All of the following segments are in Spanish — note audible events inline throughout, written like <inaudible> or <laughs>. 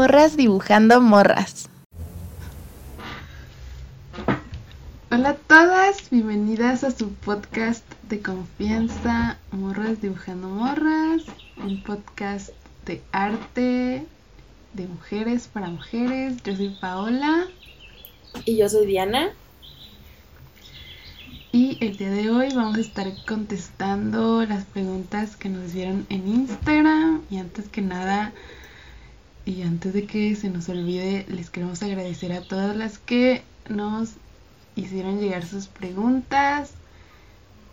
Morras dibujando morras. Hola a todas, bienvenidas a su podcast de confianza, Morras dibujando morras, un podcast de arte, de mujeres para mujeres. Yo soy Paola. Y yo soy Diana. Y el día de hoy vamos a estar contestando las preguntas que nos hicieron en Instagram. Y antes que nada, y antes de que se nos olvide, les queremos agradecer a todas las que nos hicieron llegar sus preguntas.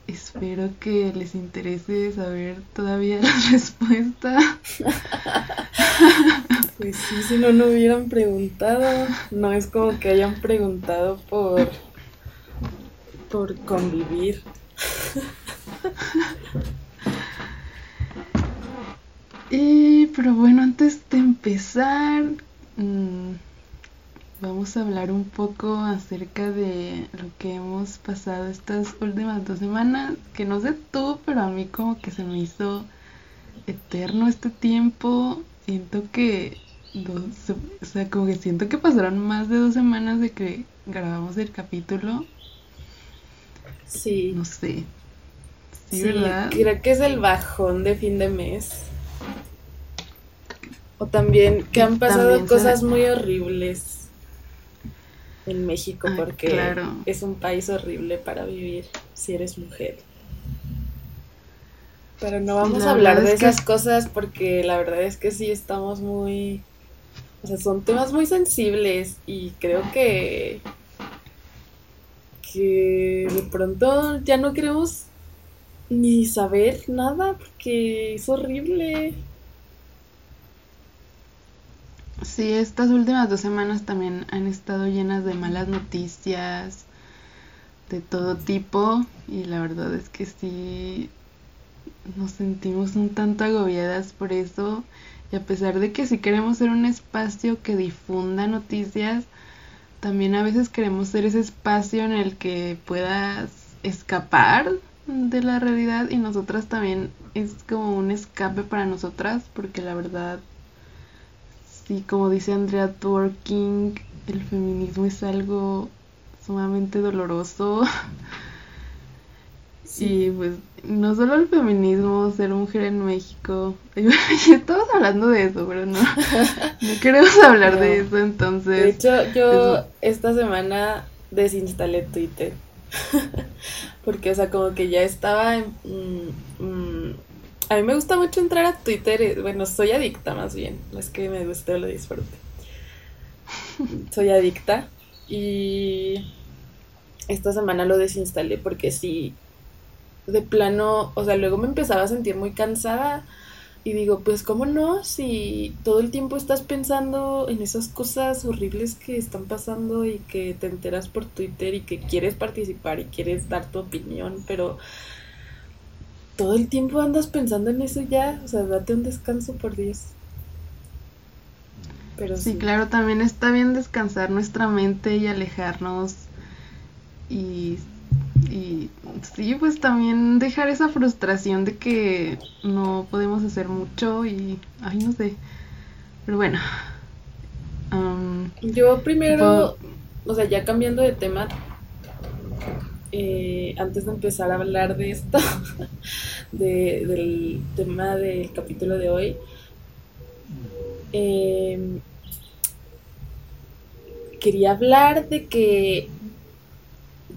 Espero que les interese saber todavía <laughs> la respuesta. Pues sí, si no, no hubieran preguntado. No es como que hayan preguntado por, por convivir. <laughs> Y, pero bueno, antes de empezar, mm, vamos a hablar un poco acerca de lo que hemos pasado estas últimas dos semanas. Que no sé tú, pero a mí como que se me hizo eterno este tiempo. Siento que, dos- o sea, como que siento que pasaron más de dos semanas de que grabamos el capítulo. Sí. No sé. Sí, Sí, ¿verdad? creo que es el bajón de fin de mes. O también que han pasado También cosas muy horribles en México Ay, porque claro. es un país horrible para vivir si eres mujer. Pero no vamos la a hablar de es esas es- cosas porque la verdad es que sí estamos muy... O sea, son temas muy sensibles y creo que... que de pronto ya no queremos ni saber nada porque es horrible. Sí, estas últimas dos semanas también han estado llenas de malas noticias de todo tipo y la verdad es que sí nos sentimos un tanto agobiadas por eso y a pesar de que sí queremos ser un espacio que difunda noticias, también a veces queremos ser ese espacio en el que puedas escapar de la realidad y nosotras también es como un escape para nosotras porque la verdad Sí, como dice Andrea Twerking, el feminismo es algo sumamente doloroso. Y pues no solo el feminismo, ser mujer en México. <laughs> Estamos hablando de eso, pero no, no queremos <laughs> hablar de eso, De entonces... hecho, yo es- esta semana desinstalé Twitter. <laughs> Porque, o sea, como que ya estaba mm, mm, a mí me gusta mucho entrar a Twitter. eh, Bueno, soy adicta más bien. No es que me guste o lo disfrute. <laughs> Soy adicta. Y esta semana lo desinstalé porque sí, de plano, o sea, luego me empezaba a sentir muy cansada. Y digo, pues, ¿cómo no? Si todo el tiempo estás pensando en esas cosas horribles que están pasando y que te enteras por Twitter y que quieres participar y quieres dar tu opinión, pero todo el tiempo andas pensando en eso ya, o sea, date un descanso por Dios. Pero Sí, sí, claro, también está bien descansar nuestra mente y alejarnos y, y sí, pues también dejar esa frustración de que no podemos hacer mucho y, ay, no sé, pero bueno. am, Yo primero, o sea, ya cambiando de tema, eh, antes de empezar a hablar de esto, <laughs> de- del tema del capítulo de hoy, eh, quería hablar de que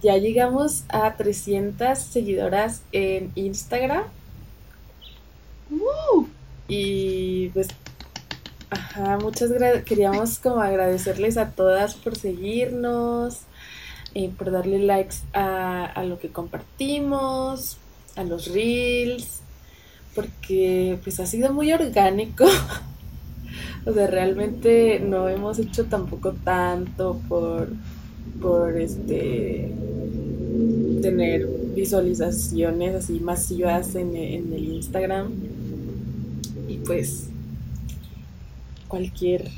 ya llegamos a 300 seguidoras en Instagram. Y pues, ajá, muchas gracias. Queríamos como agradecerles a todas por seguirnos, eh, por darle likes a, a lo que compartimos, a los reels, porque pues ha sido muy orgánico. <laughs> O sea, realmente no hemos hecho tampoco tanto por, por este tener visualizaciones así masivas en, en el Instagram. Y pues cualquier,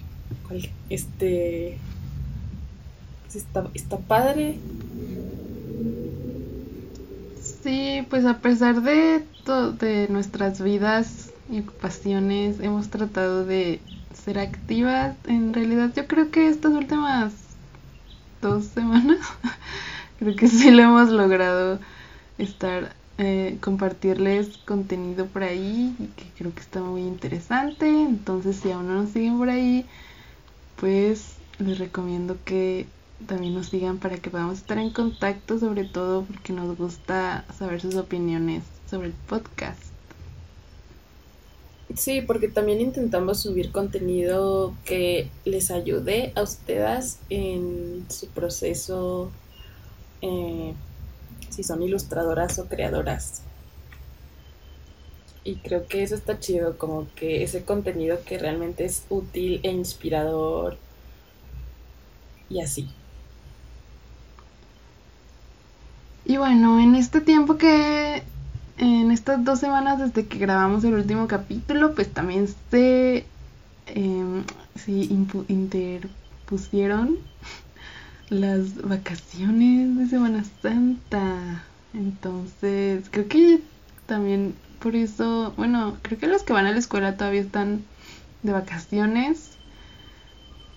cual- este pues está, está padre. Sí, pues a pesar de, de nuestras vidas y ocupaciones, hemos tratado de ser activas. En realidad yo creo que estas últimas dos semanas. <laughs> Creo que sí lo hemos logrado estar eh, compartirles contenido por ahí que creo que está muy interesante. Entonces si aún no nos siguen por ahí pues les recomiendo que también nos sigan para que podamos estar en contacto sobre todo porque nos gusta saber sus opiniones sobre el podcast Sí, porque también intentamos subir contenido que les ayude a ustedes en su proceso, eh, si son ilustradoras o creadoras. Y creo que eso está chido, como que ese contenido que realmente es útil e inspirador y así. Y bueno, en este tiempo que en estas dos semanas desde que grabamos el último capítulo, pues también se eh, interpusieron <laughs> las vacaciones de Semana Santa. Entonces, creo que también por eso, bueno, creo que los que van a la escuela todavía están de vacaciones,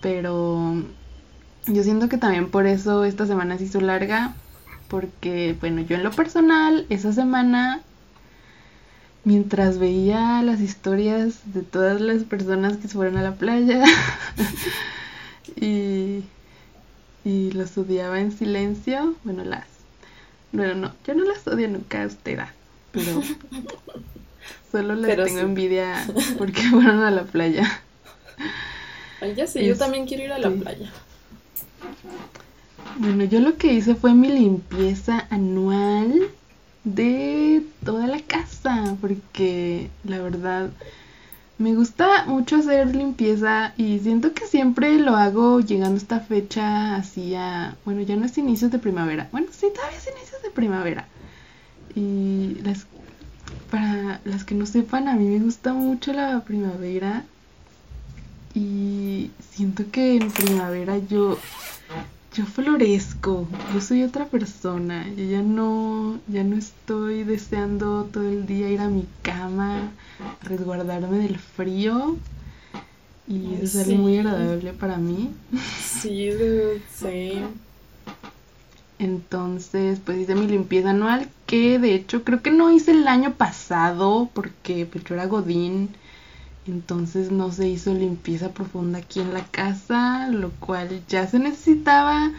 pero yo siento que también por eso esta semana se hizo larga, porque, bueno, yo en lo personal, esa semana mientras veía las historias de todas las personas que se fueron a la playa <laughs> y, y los odiaba en silencio, bueno, las, bueno, no, yo no las odio nunca a usted, pero <laughs> solo les tengo envidia <laughs> porque fueron a la playa. Ay, ya sé, yo también quiero ir a la este, playa. Bueno, yo lo que hice fue mi limpieza anual de toda la casa, porque la verdad me gusta mucho hacer limpieza y siento que siempre lo hago llegando a esta fecha así a, bueno, ya no es inicios de primavera, bueno, sí, todavía es inicios de primavera. Y las, para las que no sepan, a mí me gusta mucho la primavera y siento que en primavera yo yo florezco, yo soy otra persona, yo ya no, ya no estoy deseando todo el día ir a mi cama, resguardarme del frío y eso es muy agradable para mí. Sí, sí. Entonces, pues hice mi limpieza anual, que de hecho creo que no hice el año pasado porque pues yo era Godín entonces no se hizo limpieza profunda aquí en la casa, lo cual ya se necesitaba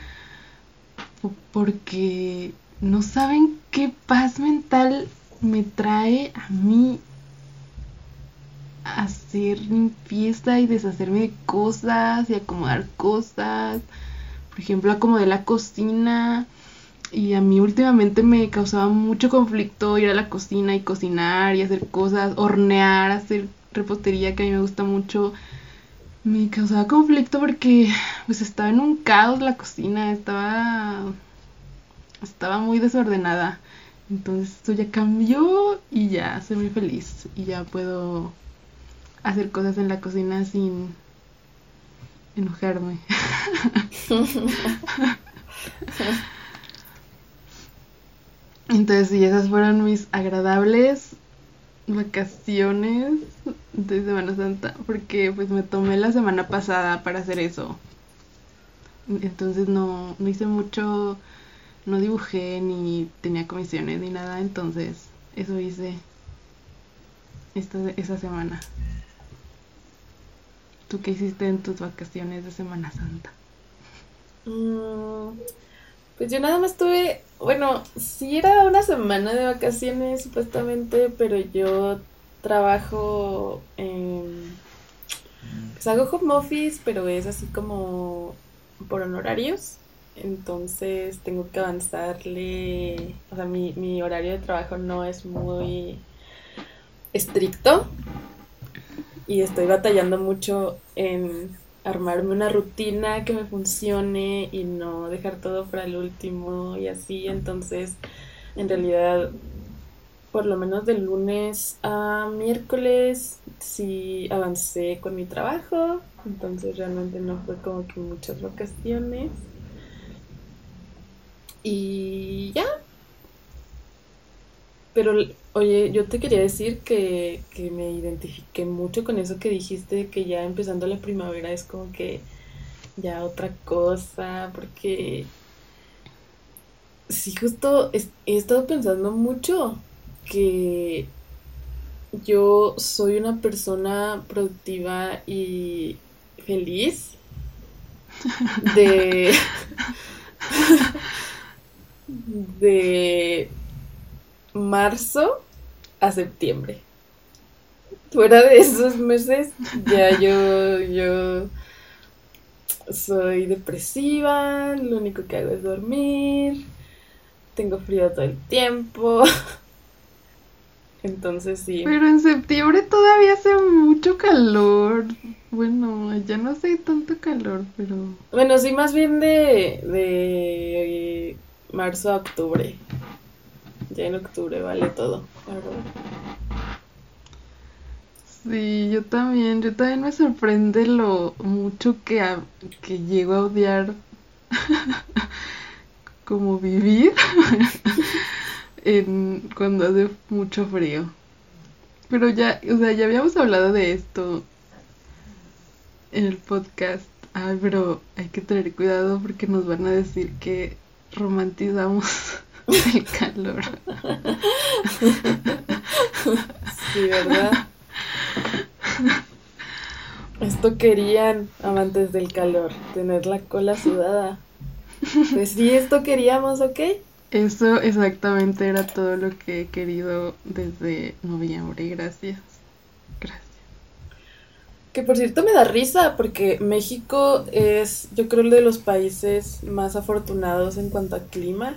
porque no saben qué paz mental me trae a mí hacer limpieza y deshacerme de cosas y acomodar cosas. Por ejemplo, acomodé la cocina y a mí últimamente me causaba mucho conflicto ir a la cocina y cocinar y hacer cosas, hornear, hacer repostería que a mí me gusta mucho, me causaba conflicto porque pues estaba en un caos la cocina, estaba estaba muy desordenada. Entonces esto ya cambió y ya soy muy feliz y ya puedo hacer cosas en la cocina sin enojarme. <laughs> Entonces, sí, esas fueron mis agradables vacaciones de Semana Santa porque pues me tomé la semana pasada para hacer eso. Entonces no, no hice mucho, no dibujé ni tenía comisiones ni nada, entonces eso hice esta, esa semana. ¿Tú qué hiciste en tus vacaciones de Semana Santa? Mm, pues yo nada más tuve, bueno, sí era una semana de vacaciones supuestamente, pero yo trabajo en... Pues hago home office, pero es así como por honorarios. Entonces tengo que avanzarle, o sea, mi, mi horario de trabajo no es muy estricto y estoy batallando mucho en armarme una rutina que me funcione y no dejar todo para el último y así. Entonces, en realidad, por lo menos de lunes a miércoles, sí avancé con mi trabajo. Entonces, realmente no fue como que muchas vacaciones. Y ya. Pero, oye, yo te quería decir que, que me identifiqué mucho con eso que dijiste, que ya empezando la primavera es como que ya otra cosa, porque sí, justo he, he estado pensando mucho que yo soy una persona productiva y feliz de <laughs> de marzo a septiembre. Fuera de esos meses, ya yo, yo soy depresiva, lo único que hago es dormir, tengo frío todo el tiempo. Entonces sí. Pero en septiembre todavía hace mucho calor. Bueno, ya no hace tanto calor, pero... Bueno, sí, más bien de, de marzo a octubre. Ya en octubre vale todo, Sí, yo también, yo también me sorprende lo mucho que, que llego a odiar <laughs> como vivir <laughs> en, cuando hace mucho frío. Pero ya, o sea, ya habíamos hablado de esto en el podcast. Ay, pero hay que tener cuidado porque nos van a decir que romantizamos <laughs> el calor. Sí, ¿verdad? Esto querían amantes del calor, tener la cola sudada. Pues sí, esto queríamos, ¿ok? Eso exactamente era todo lo que he querido desde noviembre. Gracias. Gracias. Que por cierto me da risa porque México es, yo creo, uno de los países más afortunados en cuanto a clima.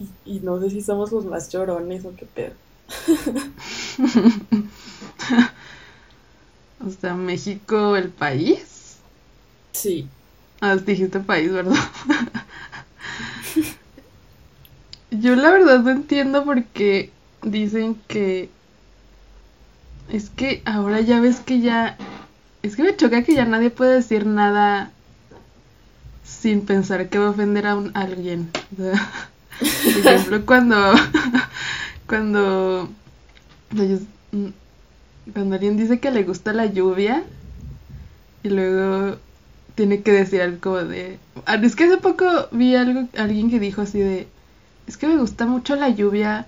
Y, y no sé si somos los más llorones o qué pedo. <laughs> o sea, México, el país. Sí. Ah, dijiste país, ¿verdad? <laughs> Yo la verdad no entiendo por qué dicen que... Es que ahora ya ves que ya... Es que me choca que ya nadie puede decir nada sin pensar que va a ofender a, un, alguien. Por ejemplo, cuando... <laughs> cuando... Cuando alguien dice que le gusta la lluvia y luego tiene que decir algo de... Ah, es que hace poco vi algo, alguien que dijo así de es que me gusta mucho la lluvia,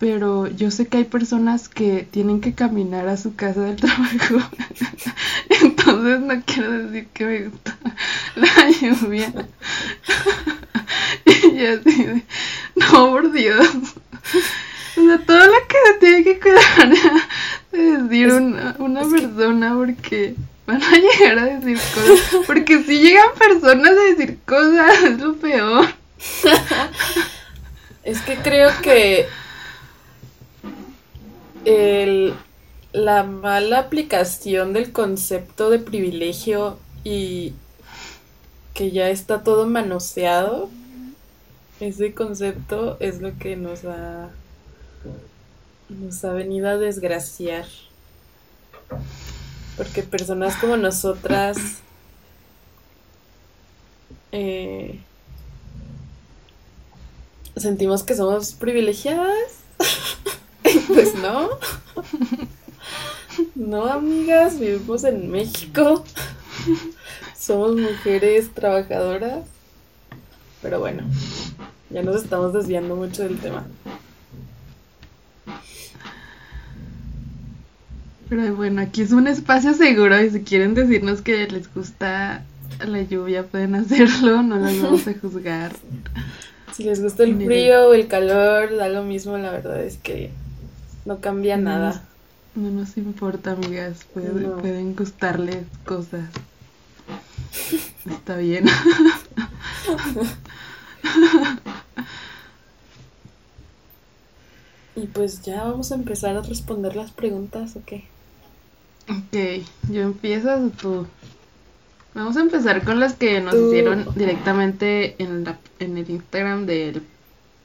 pero yo sé que hay personas que tienen que caminar a su casa del <laughs> trabajo. <laughs> Entonces no quiero decir que me gusta la lluvia. Y así de, no, por Dios. O sea, todo lo que se tiene que cuidar de decir una, una persona porque van a llegar a decir cosas. Porque si llegan personas a decir cosas, es lo peor. Es que creo que el, la mala aplicación del concepto de privilegio y que ya está todo manoseado, ese concepto es lo que nos ha, nos ha venido a desgraciar. Porque personas como nosotras eh, sentimos que somos privilegiadas. <laughs> pues no. No, amigas, vivimos en México. Somos mujeres trabajadoras. Pero bueno, ya nos estamos desviando mucho del tema. Pero bueno, aquí es un espacio seguro y si quieren decirnos que les gusta la lluvia pueden hacerlo, no las vamos a juzgar. Si les gusta el frío o el calor, da lo mismo, la verdad es que no cambia nada. No nos importa, amigas, pueden gustarles cosas. <laughs> Está bien. <laughs> <laughs> y pues ya vamos a empezar a responder las preguntas, ¿o qué? Ok, yo empiezo tú. Vamos a empezar con las que nos hicieron directamente en, la, en el Instagram del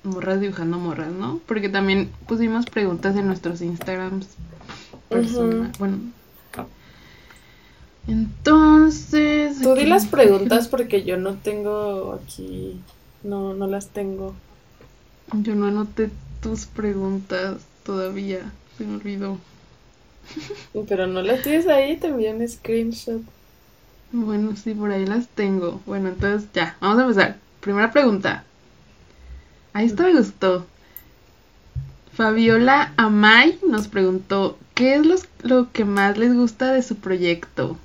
Morras Dibujando Morras, ¿no? Porque también pusimos preguntas en nuestros Instagrams personal. Bueno. Entonces. Tú di las preguntas porque yo no tengo aquí. No, no las tengo. Yo no anoté tus preguntas todavía. Se me olvidó. <laughs> Pero no las tienes ahí, te envié un screenshot. Bueno, sí, por ahí las tengo. Bueno, entonces ya, vamos a empezar. Primera pregunta. Ahí está, me gustó. Fabiola Amay nos preguntó, ¿qué es los- lo que más les gusta de su proyecto?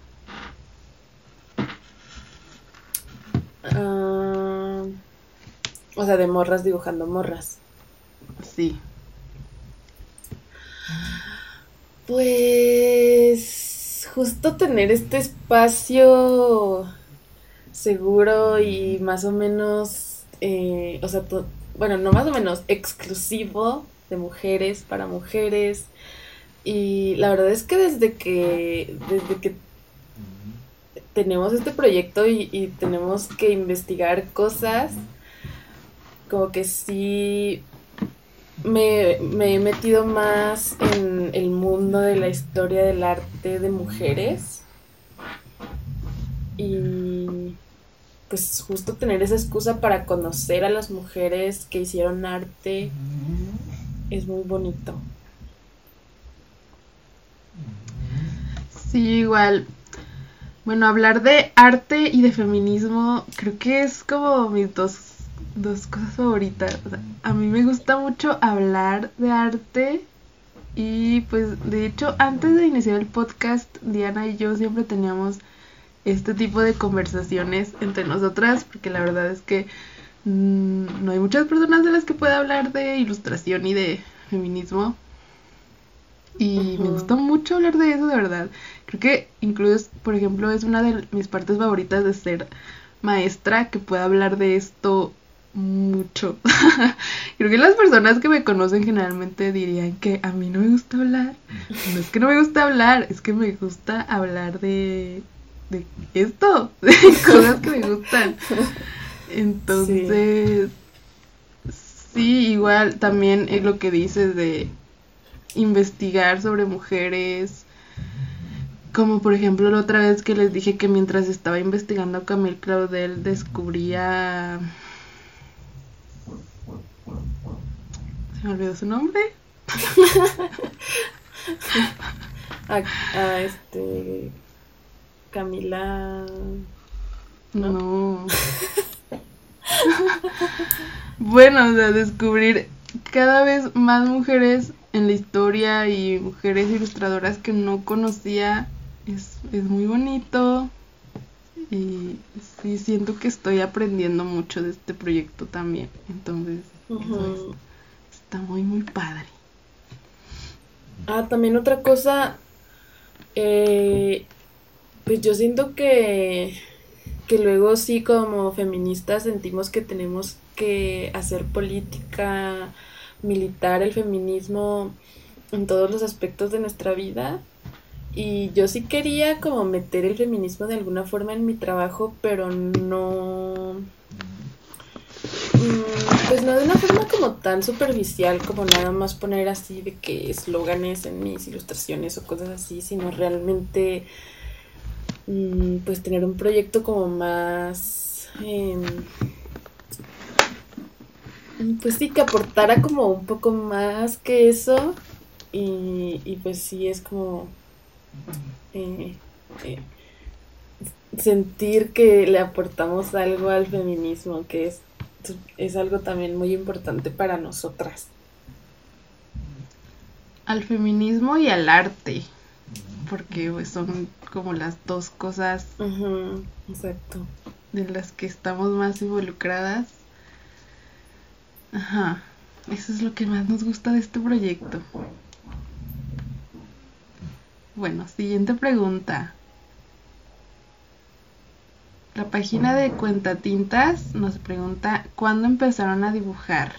Ah, o sea, de morras dibujando morras. Sí. Pues justo tener este espacio seguro y más o menos, eh, o sea, to- bueno, no más o menos exclusivo de mujeres para mujeres. Y la verdad es que desde que, desde que tenemos este proyecto y, y tenemos que investigar cosas, como que sí me, me he metido más en el mundo de la historia del arte de mujeres. Y pues justo tener esa excusa para conocer a las mujeres que hicieron arte es muy bonito. Sí, igual. Bueno, hablar de arte y de feminismo creo que es como mis dos, dos cosas favoritas. O sea, a mí me gusta mucho hablar de arte y pues de hecho antes de iniciar el podcast Diana y yo siempre teníamos este tipo de conversaciones entre nosotras porque la verdad es que mm, no hay muchas personas de las que pueda hablar de ilustración y de feminismo y me gusta mucho hablar de eso, de verdad. Creo que incluso, por ejemplo, es una de mis partes favoritas de ser maestra, que pueda hablar de esto mucho. <laughs> Creo que las personas que me conocen generalmente dirían que a mí no me gusta hablar. No es que no me gusta hablar, es que me gusta hablar de, de esto, <laughs> de cosas que me gustan. Entonces, sí, igual también es lo que dices de investigar sobre mujeres. Como por ejemplo la otra vez que les dije que mientras estaba investigando a Camille Claudel descubría... Se me olvidó su nombre. <laughs> A, a este Camila No. bueno, o sea, descubrir cada vez más mujeres en la historia y mujeres ilustradoras que no conocía es, es muy bonito. Y sí, siento que estoy aprendiendo mucho de este proyecto también. Entonces, eso es- está muy, muy padre. Ah, también otra cosa, eh, pues yo siento que, que luego sí como feministas sentimos que tenemos que hacer política, militar el feminismo en todos los aspectos de nuestra vida. Y yo sí quería como meter el feminismo de alguna forma en mi trabajo, pero no... Mm, Pues no de una forma como tan superficial como nada más poner así de que eslóganes en mis ilustraciones o cosas así, sino realmente mm, pues tener un proyecto como más em, pues sí que aportara como un poco más que eso. Y, y pues sí es como eh, eh, sentir que le aportamos algo al feminismo que es es algo también muy importante para nosotras. Al feminismo y al arte. Porque pues, son como las dos cosas exacto. de las que estamos más involucradas. Ajá, eso es lo que más nos gusta de este proyecto. Bueno, siguiente pregunta. La página de Cuentatintas nos pregunta ¿cuándo empezaron a dibujar?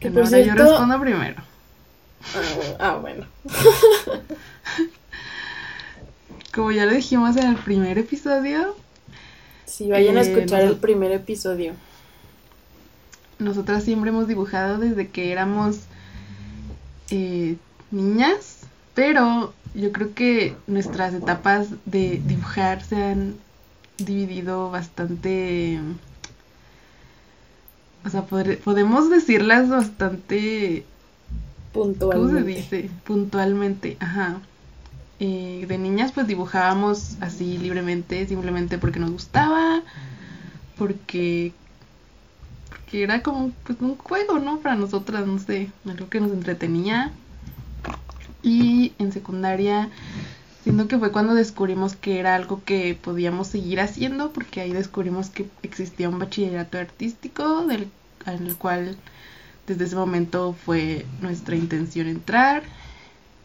Que por ahora yo cierto- respondo primero. Ah, ah, bueno. <laughs> Como ya lo dijimos en el primer episodio, Si vayan a Eh, escuchar el primer episodio. nosotras siempre hemos dibujado desde que éramos eh, niñas, pero yo creo que nuestras etapas de dibujar se han dividido bastante o sea, podemos decirlas bastante... Puntualmente. ¿Cómo se dice? Puntualmente, ajá. Eh, de niñas pues dibujábamos así libremente, simplemente porque nos gustaba, porque, porque era como pues un juego, ¿no? Para nosotras, no sé, algo que nos entretenía. Y en secundaria siento que fue cuando descubrimos que era algo que podíamos seguir haciendo, porque ahí descubrimos que existía un bachillerato artístico, del al cual desde ese momento fue nuestra intención entrar.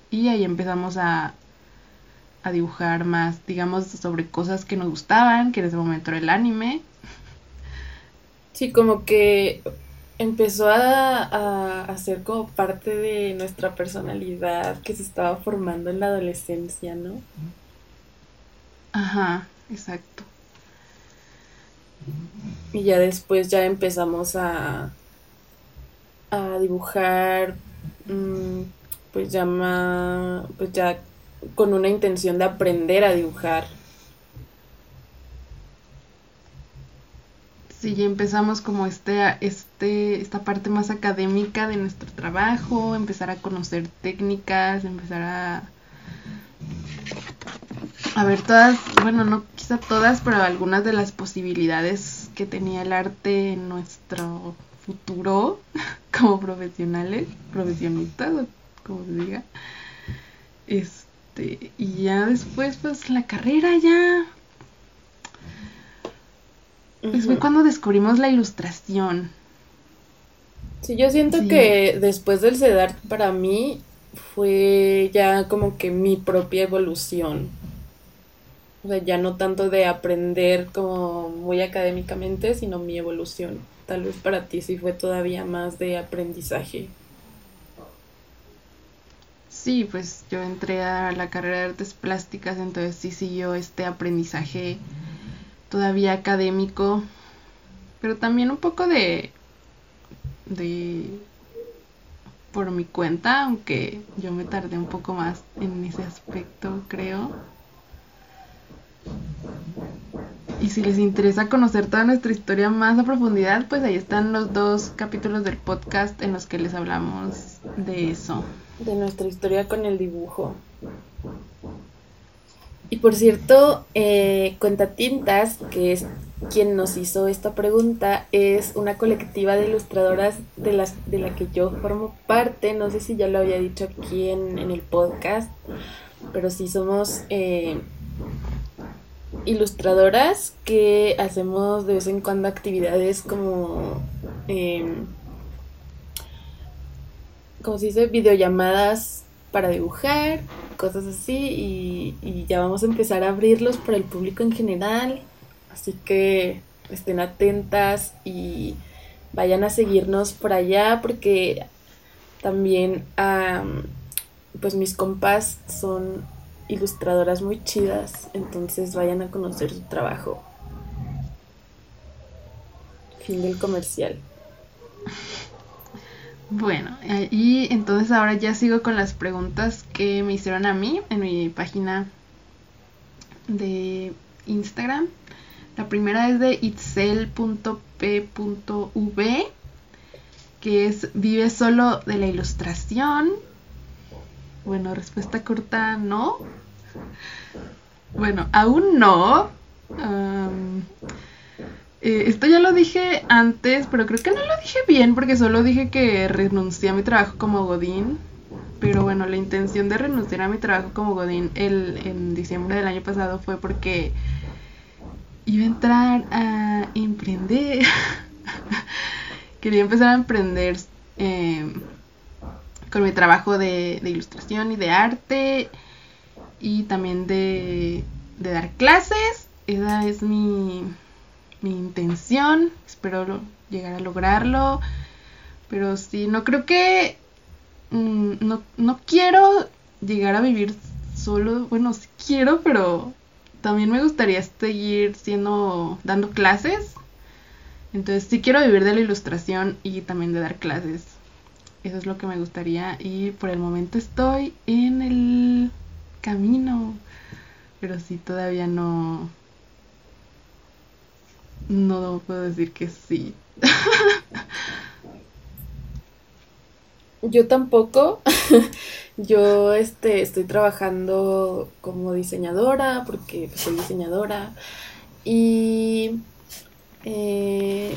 Y ahí empezamos a, a dibujar más, digamos, sobre cosas que nos gustaban, que en ese momento era el anime. Sí, como que empezó a, a, ser como parte de nuestra personalidad que se estaba formando en la adolescencia, ¿no? Ajá, exacto. Y ya después ya empezamos a, a dibujar, mm, pues ya, pues ya con una intención de aprender a dibujar. Sí, ya empezamos como este, este, esta parte más académica de nuestro trabajo, empezar a conocer técnicas, empezar a, a ver todas, bueno, no quizá todas, pero algunas de las posibilidades que tenía el arte en nuestro futuro <laughs> como profesionales, profesionistas, como se diga. Este, y ya después, pues la carrera ya es fue cuando descubrimos la ilustración. Sí, yo siento que después del CEDAR para mí fue ya como que mi propia evolución. O sea, ya no tanto de aprender como muy académicamente, sino mi evolución. Tal vez para ti sí fue todavía más de aprendizaje. Sí, pues yo entré a la carrera de artes plásticas, entonces sí siguió este aprendizaje todavía académico, pero también un poco de, de por mi cuenta, aunque yo me tardé un poco más en ese aspecto, creo. Y si les interesa conocer toda nuestra historia más a profundidad, pues ahí están los dos capítulos del podcast en los que les hablamos de eso. De nuestra historia con el dibujo. Y por cierto, eh, Cuentatintas, que es quien nos hizo esta pregunta, es una colectiva de ilustradoras de, las, de la que yo formo parte. No sé si ya lo había dicho aquí en, el podcast, pero sí somos eh, ilustradoras que hacemos de vez en cuando actividades como... Eh, como se dice, videollamadas para dibujar, cosas así, y, ya vamos a empezar a abrirlos para el público en general, así que estén atentas y vayan a seguirnos por allá porque también pues mis compas son ilustradoras muy chidas, entonces vayan a conocer su trabajo. Fin del comercial. Bueno, y entonces ahora ya sigo con las preguntas que me hicieron a mí en mi página de Instagram. La primera es de itzel.p.v, que es vive solo de la ilustración. Bueno, respuesta corta, no. Bueno, aún no. Eh, esto ya lo dije antes, pero creo que no lo dije bien porque solo dije que renuncié a mi trabajo como Godín. Pero bueno, la intención de renunciar a mi trabajo como Godín en diciembre del año pasado fue porque iba a entrar a emprender. <laughs> Quería empezar a emprender eh, con mi trabajo de, ilustración y de arte y también de, de dar clases. Esa es mi, mi intención, espero llegar a lograrlo, pero sí, no creo que, mm, no, no quiero llegar a vivir solo, bueno, sí quiero, pero también me gustaría seguir siendo, dando clases, entonces sí quiero vivir de la ilustración y también de dar clases. Eso es lo que me gustaría y por el momento estoy en el camino, pero sí todavía no, no puedo decir que sí. <laughs> yo tampoco. <laughs> yo este, estoy trabajando como diseñadora, porque soy diseñadora. Y eh,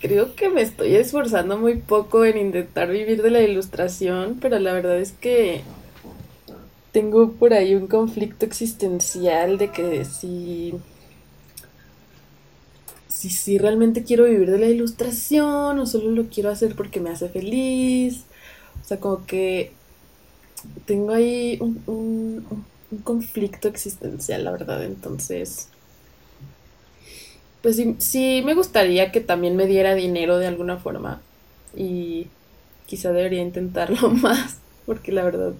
creo que me estoy esforzando muy poco en intentar vivir de la ilustración, pero la verdad es que tengo por ahí un conflicto existencial de que si si, si realmente quiero vivir de la ilustración o solo lo quiero hacer porque me hace feliz. O sea, como que tengo ahí un, un, un conflicto existencial, la verdad. Entonces, pues sí, sí me gustaría que también me diera dinero de alguna forma. Y quizá debería intentarlo <laughs> más, porque la verdad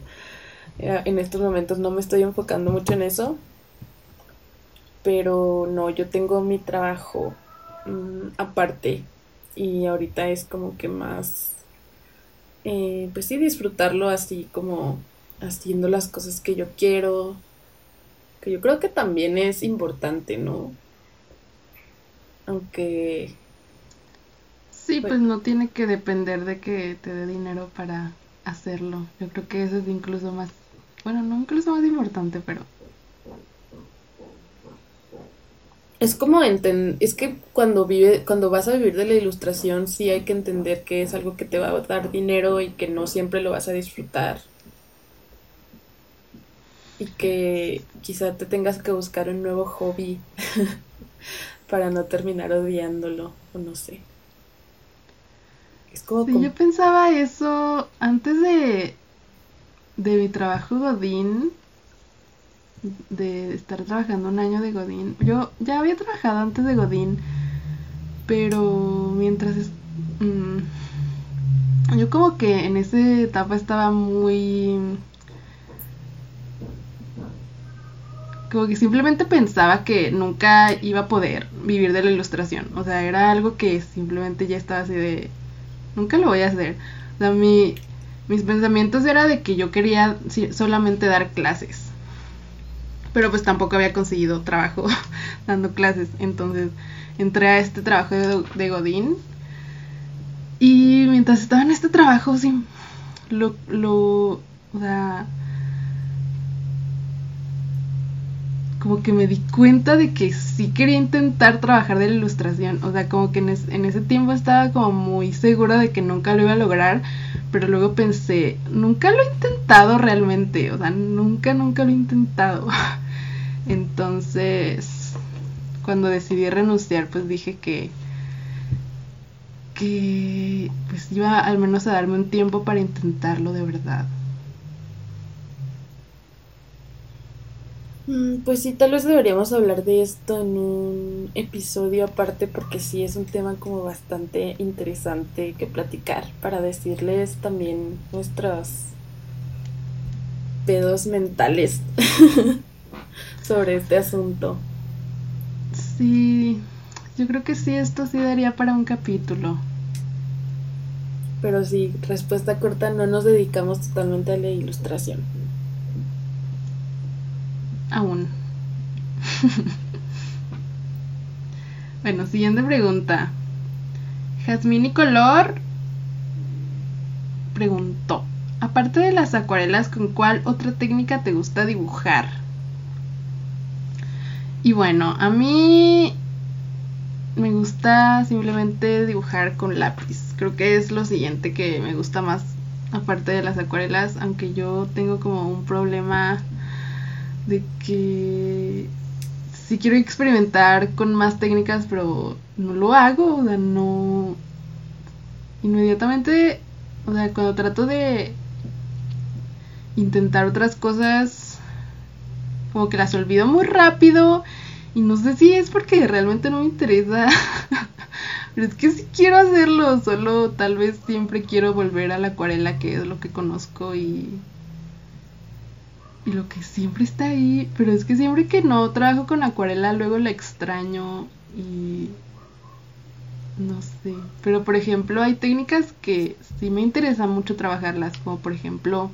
eh, en estos momentos no me estoy enfocando mucho en eso. Pero no, yo tengo mi trabajo Mm, aparte y ahorita es como que más, eh, pues sí, disfrutarlo así como haciendo las cosas que yo quiero, que yo creo que también es importante, ¿no? Aunque... Sí, pues no tiene que depender de que te dé dinero para hacerlo. Yo creo que eso es incluso más, bueno, no incluso más importante, pero es como es que cuando vive cuando vas a vivir de la ilustración sí hay que entender que es algo que te va a dar dinero y que no siempre lo vas a disfrutar. Y que quizá te tengas que buscar un nuevo hobby <laughs> para no terminar odiándolo o no sé. Es como sí, yo pensaba eso antes de de mi trabajo godín de estar trabajando un año de Godín. Yo ya había trabajado antes de Godín, pero mientras... Mm, yo como que en esa etapa estaba muy... Como que simplemente pensaba que nunca iba a poder vivir de la ilustración. O sea, era algo que simplemente ya estaba así de... Nunca lo voy a hacer. O sea, mi, mis pensamientos era de que yo quería solamente dar clases pero pues tampoco había conseguido trabajo <laughs> dando clases. Entonces entré a este trabajo de, Godín. Y mientras estaba en este trabajo, sí, lo, lo, o sea, como que me di cuenta de que sí quería intentar trabajar de la ilustración. O sea, como que en, en, ese tiempo estaba como muy segura de que nunca lo iba a lograr. Pero luego pensé, nunca lo he intentado realmente. O sea, nunca, nunca lo he intentado. <laughs> Entonces, cuando decidí renunciar, pues dije que que pues iba al menos a darme un tiempo para intentarlo de verdad. Mm, pues sí, tal vez deberíamos hablar de esto en un episodio aparte porque sí es un tema como bastante interesante que platicar para decirles también nuestros pedos mentales. <laughs> sobre este asunto. Sí, yo creo que sí, esto sí daría para un capítulo. Pero sí, respuesta corta, no nos dedicamos totalmente a la ilustración. Aún. <laughs> bueno, siguiente pregunta. Jazmín Color preguntó, aparte de las acuarelas, ¿con cuál otra técnica te gusta dibujar? Y bueno, a mí me gusta simplemente dibujar con lápiz. Creo que es lo siguiente que me gusta más, aparte de las acuarelas, aunque yo tengo como un problema de que sí quiero experimentar con más técnicas, pero no lo hago, o sea, no... Inmediatamente, o sea, cuando trato de intentar otras cosas, como que las olvido muy rápido y no sé si es porque realmente no me interesa. <laughs> Pero es que sí quiero hacerlo, solo tal vez siempre quiero volver a la acuarela, que es lo que conozco y y lo que siempre está ahí, pero es que siempre que no trabajo con acuarela luego la extraño y no sé, pero por ejemplo hay técnicas que sí me interesa mucho trabajarlas, como por ejemplo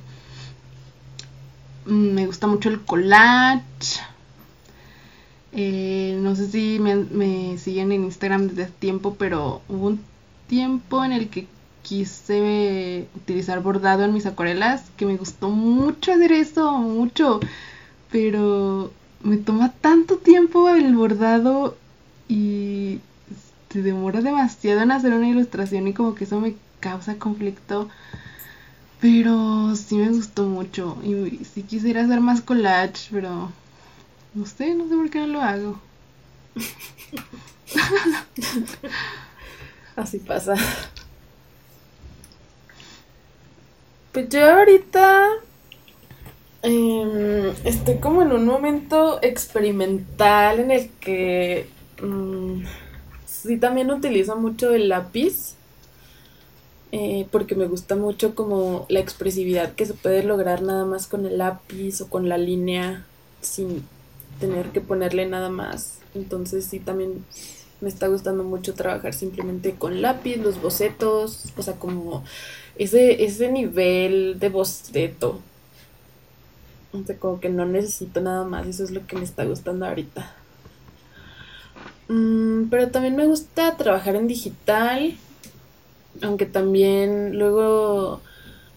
me gusta mucho el collage. Eh, no sé si me, siguen en Instagram desde hace tiempo, pero hubo un tiempo en el que quise utilizar bordado en mis acuarelas, que me gustó mucho hacer eso, mucho, pero me toma tanto tiempo el bordado y se demora demasiado en hacer una ilustración y como que eso me causa conflicto. Pero sí me gustó mucho y sí quisiera hacer más collage, pero no sé, no sé por qué no lo hago. <laughs> Así pasa. Pues yo ahorita em, estoy como en un momento experimental en el que mm, sí también utilizo mucho el lápiz. Eh, porque me gusta mucho como la expresividad que se puede lograr nada más con el lápiz o con la línea sin tener que ponerle nada más. Entonces sí también me está gustando mucho trabajar simplemente con lápiz, los bocetos, o sea, como ese, ese nivel de boceto. O sea, como que no necesito nada más, eso es lo que me está gustando ahorita. Mm, pero también me gusta trabajar en digital, aunque también luego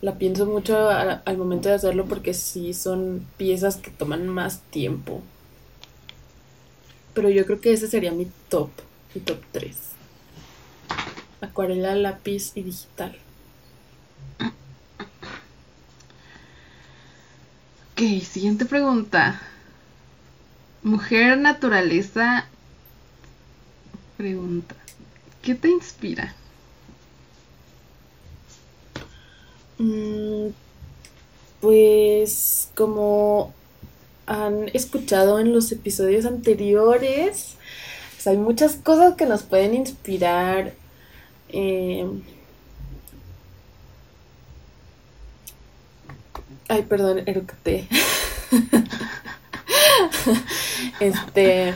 la pienso mucho al momento de hacerlo porque sí son piezas que toman más tiempo. Pero yo creo que ese sería mi top, mi top 3. Acuarela, lápiz y digital. Ok, siguiente pregunta. Mujer, naturaleza. Pregunta. ¿Qué te inspira? Mm, pues como han escuchado en los episodios anteriores, pues hay muchas cosas que nos pueden inspirar. Em, ay, perdón, eructé. <laughs> este.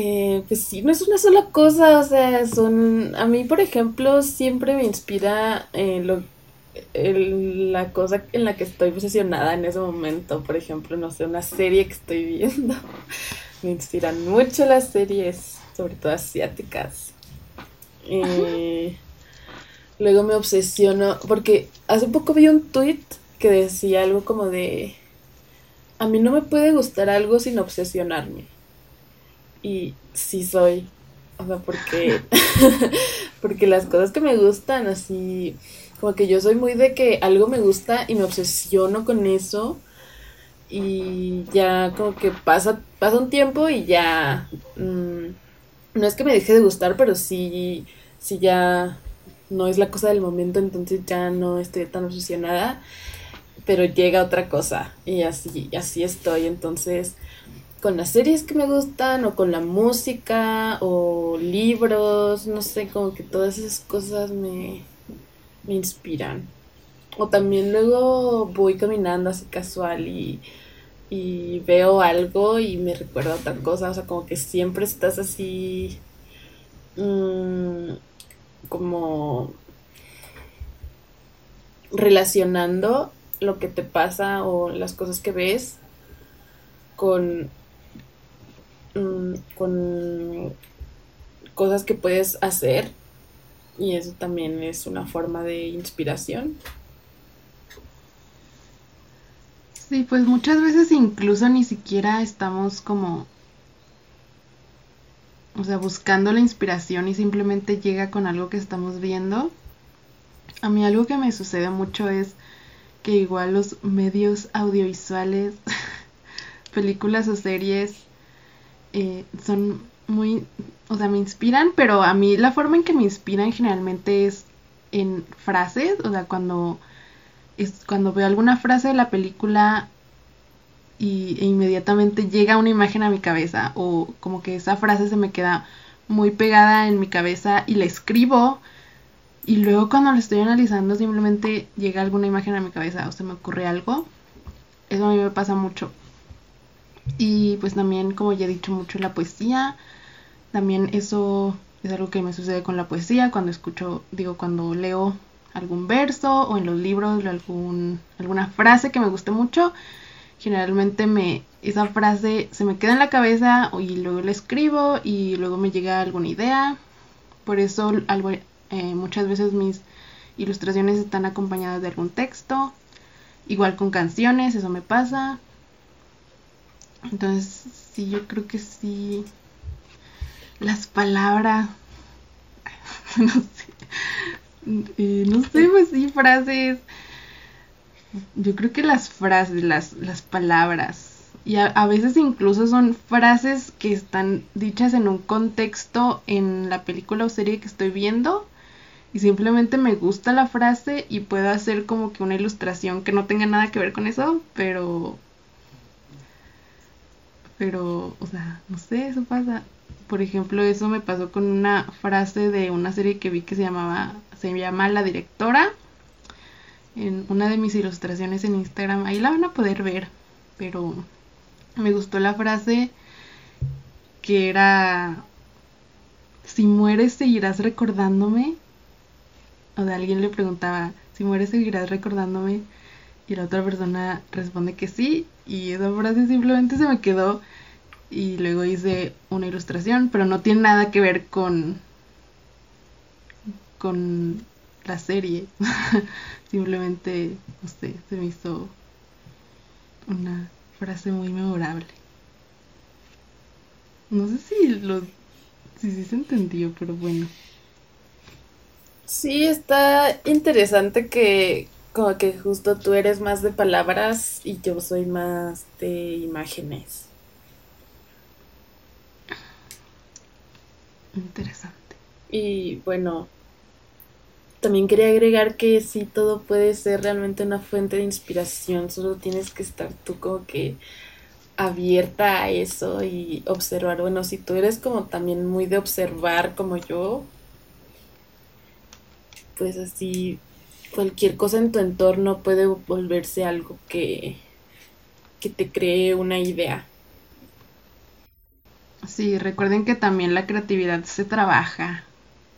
Eh, pues sí, no es una sola cosa, o sea, son, a mí por ejemplo siempre me inspira eh, lo, la cosa en la que estoy obsesionada en ese momento, por ejemplo, no sé, una serie que estoy viendo, <laughs> me inspiran mucho las series, sobre todo asiáticas. Eh, luego me obsesiono, porque hace poco vi un tweet que decía algo como de, a mí no me puede gustar algo sin obsesionarme y sí soy. O sea, porque, <laughs> porque las cosas que me gustan, así, como que yo soy muy de que algo me gusta y me obsesiono con eso. Y ya como que pasa, pasa un tiempo y ya... Mm, no es que me deje de gustar, pero sí, sí ya no es la cosa del momento, entonces ya no estoy tan obsesionada. Pero llega otra cosa y así, así estoy. Entonces con las series que me gustan o con la música o libros, no sé, como que todas esas cosas me, me inspiran. O también luego voy caminando así casual y, y veo algo y me recuerda otra cosa, o sea, como que siempre estás así mmm, como relacionando lo que te pasa o las cosas que ves con Mm, con cosas que puedes hacer y eso también es una forma de inspiración. Sí, pues muchas veces incluso ni siquiera estamos como, o sea, buscando la inspiración y simplemente llega con algo que estamos viendo. A mí algo que me sucede mucho es que igual los medios audiovisuales, <laughs> películas o series, eh, son muy, o sea, me inspiran, pero a mí la forma en que me inspiran generalmente es en frases, o sea, cuando es cuando veo alguna frase de la película y, e inmediatamente llega una imagen a mi cabeza o como que esa frase se me queda muy pegada en mi cabeza y la escribo y luego cuando lo estoy analizando simplemente llega alguna imagen a mi cabeza o se me ocurre algo. Eso a mí me pasa mucho. Y pues también, como ya he dicho mucho, la poesía. También eso es algo que me sucede con la poesía cuando escucho, digo, cuando leo algún verso o en los libros algún, alguna frase que me guste mucho. Generalmente me, esa frase se me queda en la cabeza y luego la escribo y luego me llega alguna idea. Por eso algo, Eh, muchas veces mis ilustraciones están acompañadas de algún texto. Igual con canciones, eso me pasa. Entonces, sí, yo creo que sí. Las palabras. <laughs> no sé. Eh, no sé, pues sí, frases. Yo creo que las frases, las, las palabras. Y a, a, veces incluso son frases que están dichas en un contexto en la película o serie que estoy viendo. Y simplemente me gusta la frase y puedo hacer como que una ilustración que no tenga nada que ver con eso, pero pero, o sea, no sé, eso pasa. Por ejemplo, eso me pasó con una frase de una serie que vi que se llamaba, se llama La Directora. En una de mis ilustraciones en Instagram, ahí la van a poder ver, pero me gustó la frase que era, si mueres seguirás recordándome. O de alguien le preguntaba, si mueres seguirás recordándome. Y la otra persona responde que sí. Y esa frase simplemente se me quedó. Y luego hice una ilustración, pero no tiene nada que ver con. con la serie. <laughs> simplemente, no sé, se me hizo una frase muy memorable. No sé si lo. si, si se entendió, pero bueno. Sí, está interesante que como que justo tú eres más de palabras y yo soy más de imágenes. Interesante. Y bueno, también quería agregar que sí, todo puede ser realmente una fuente de inspiración, solo tienes que estar tú como que abierta a eso y observar. Bueno, si tú eres como también muy de observar como yo, pues así cualquier cosa en tu entorno puede volverse algo que, que te cree una idea. Sí, recuerden que también la creatividad se trabaja.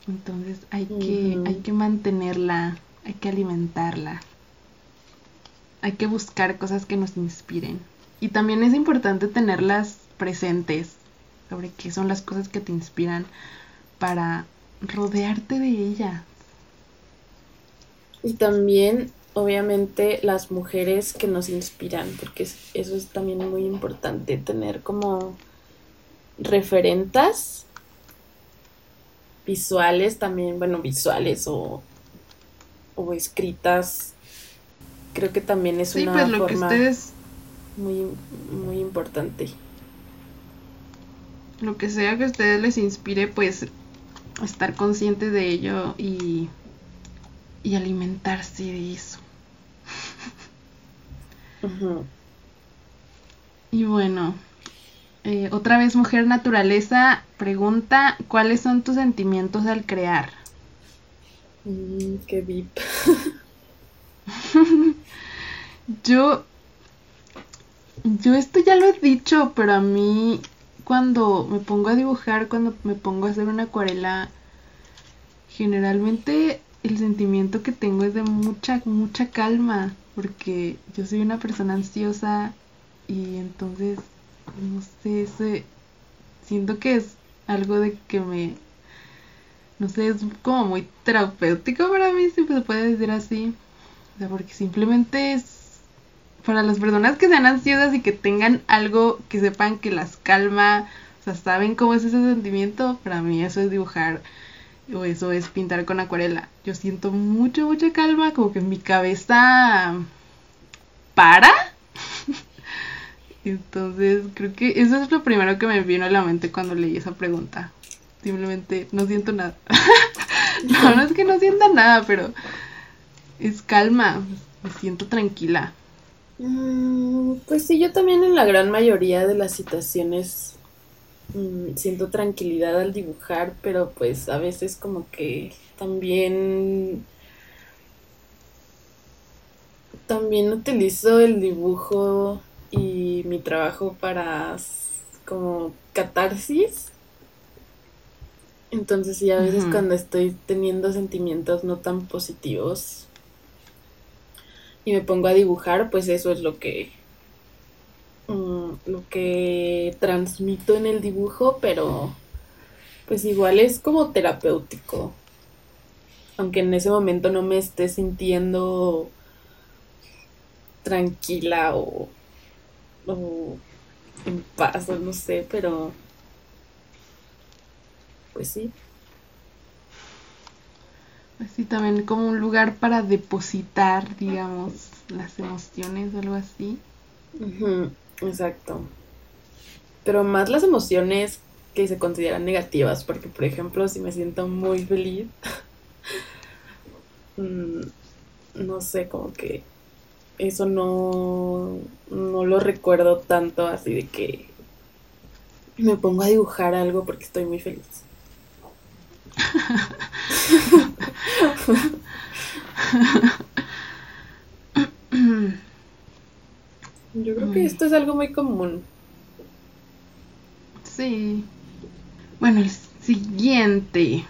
Entonces hay que, hay que mantenerla, hay que alimentarla. Hay que buscar cosas que nos inspiren. Y también es importante tenerlas presentes sobre qué son las cosas que te inspiran para rodearte de ellas. Y también, obviamente, las mujeres que nos inspiran, porque eso es también muy importante, tener como referentas visuales también, bueno, visuales o, o escritas. Creo que también es una pues, forma que ustedes... muy, muy importante. Lo que sea que a ustedes les inspire, pues estar conscientes de ello y, y alimentarse de eso. Y bueno, eh, otra vez Mujer Naturaleza pregunta, ¿cuáles son tus sentimientos al crear? Mm, qué deep. <laughs> yo, yo esto ya lo he dicho, pero a mí cuando me pongo a dibujar, cuando me pongo a hacer una acuarela, generalmente el sentimiento que tengo es de mucha, mucha calma, porque yo soy una persona ansiosa y entonces no sé, ese, siento que es algo de que me, no sé, es como muy terapéutico para mí, si se puede decir así. O sea, porque simplemente es para las personas que sean ansiosas y que tengan algo que sepan que las calma, o sea, saben cómo es ese sentimiento, para mí eso es dibujar o eso es pintar con acuarela. Yo siento mucho, mucha calma, como que mi cabeza para <laughs> entonces, creo que eso es lo primero que me vino a la mente cuando leí esa pregunta. Simplemente no siento nada. <laughs> no, no es que no sienta nada, pero es calma. Me siento tranquila. Mm, pues sí, yo también en la gran mayoría de las situaciones mm, siento tranquilidad al dibujar, pero pues a veces como que también también utilizo el dibujo y mi trabajo para como catarsis. Entonces sí, a veces cuando estoy teniendo sentimientos no tan positivos y me pongo a dibujar, pues eso es lo que lo que transmito en el dibujo, pero pues igual es como terapéutico. aunque en ese momento no me esté sintiendo tranquila o, o en paz o no sé, pero pues sí. Así también como un lugar para depositar, digamos, las emociones o algo así. Exacto. Pero más las emociones que se consideran negativas, porque por ejemplo, si me siento muy feliz, <laughs> mm, no sé, como que eso no, no lo recuerdo tanto así de que me pongo a dibujar algo porque estoy muy feliz. <laughs> <laughs> Yo creo que esto es algo muy común. Sí. Bueno, el siguiente.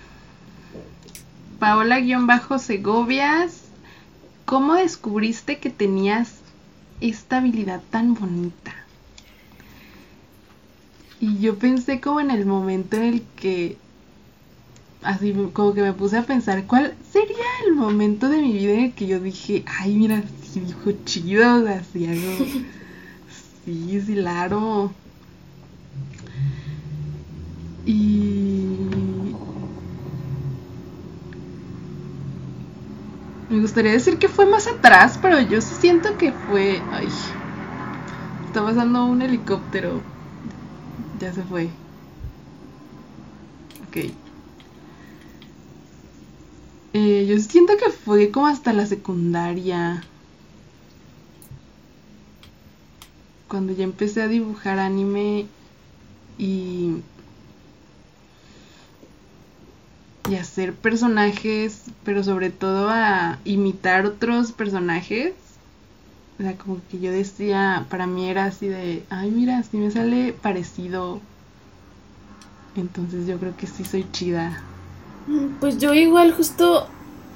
Paola-Segovias. ¿Cómo descubriste que tenías esta habilidad tan bonita? Y yo pensé como en el momento en el que así como que me puse a pensar cuál sería el momento de mi vida en el que yo dije, ay, mira, sí dijo chido, así algo, <laughs> sí, sí, claro. Y me gustaría decir que fue más atrás, pero yo siento que fue, ay, está pasando un helicóptero, ya se fue. Ok. Eh, yo siento que fue como hasta la secundaria. Cuando ya empecé a dibujar anime y. y hacer personajes, pero sobre todo a imitar otros personajes. O sea, como que yo decía, para mí era así de, ay, mira, si me sale parecido. Entonces yo creo que sí soy chida. Pues yo igual justo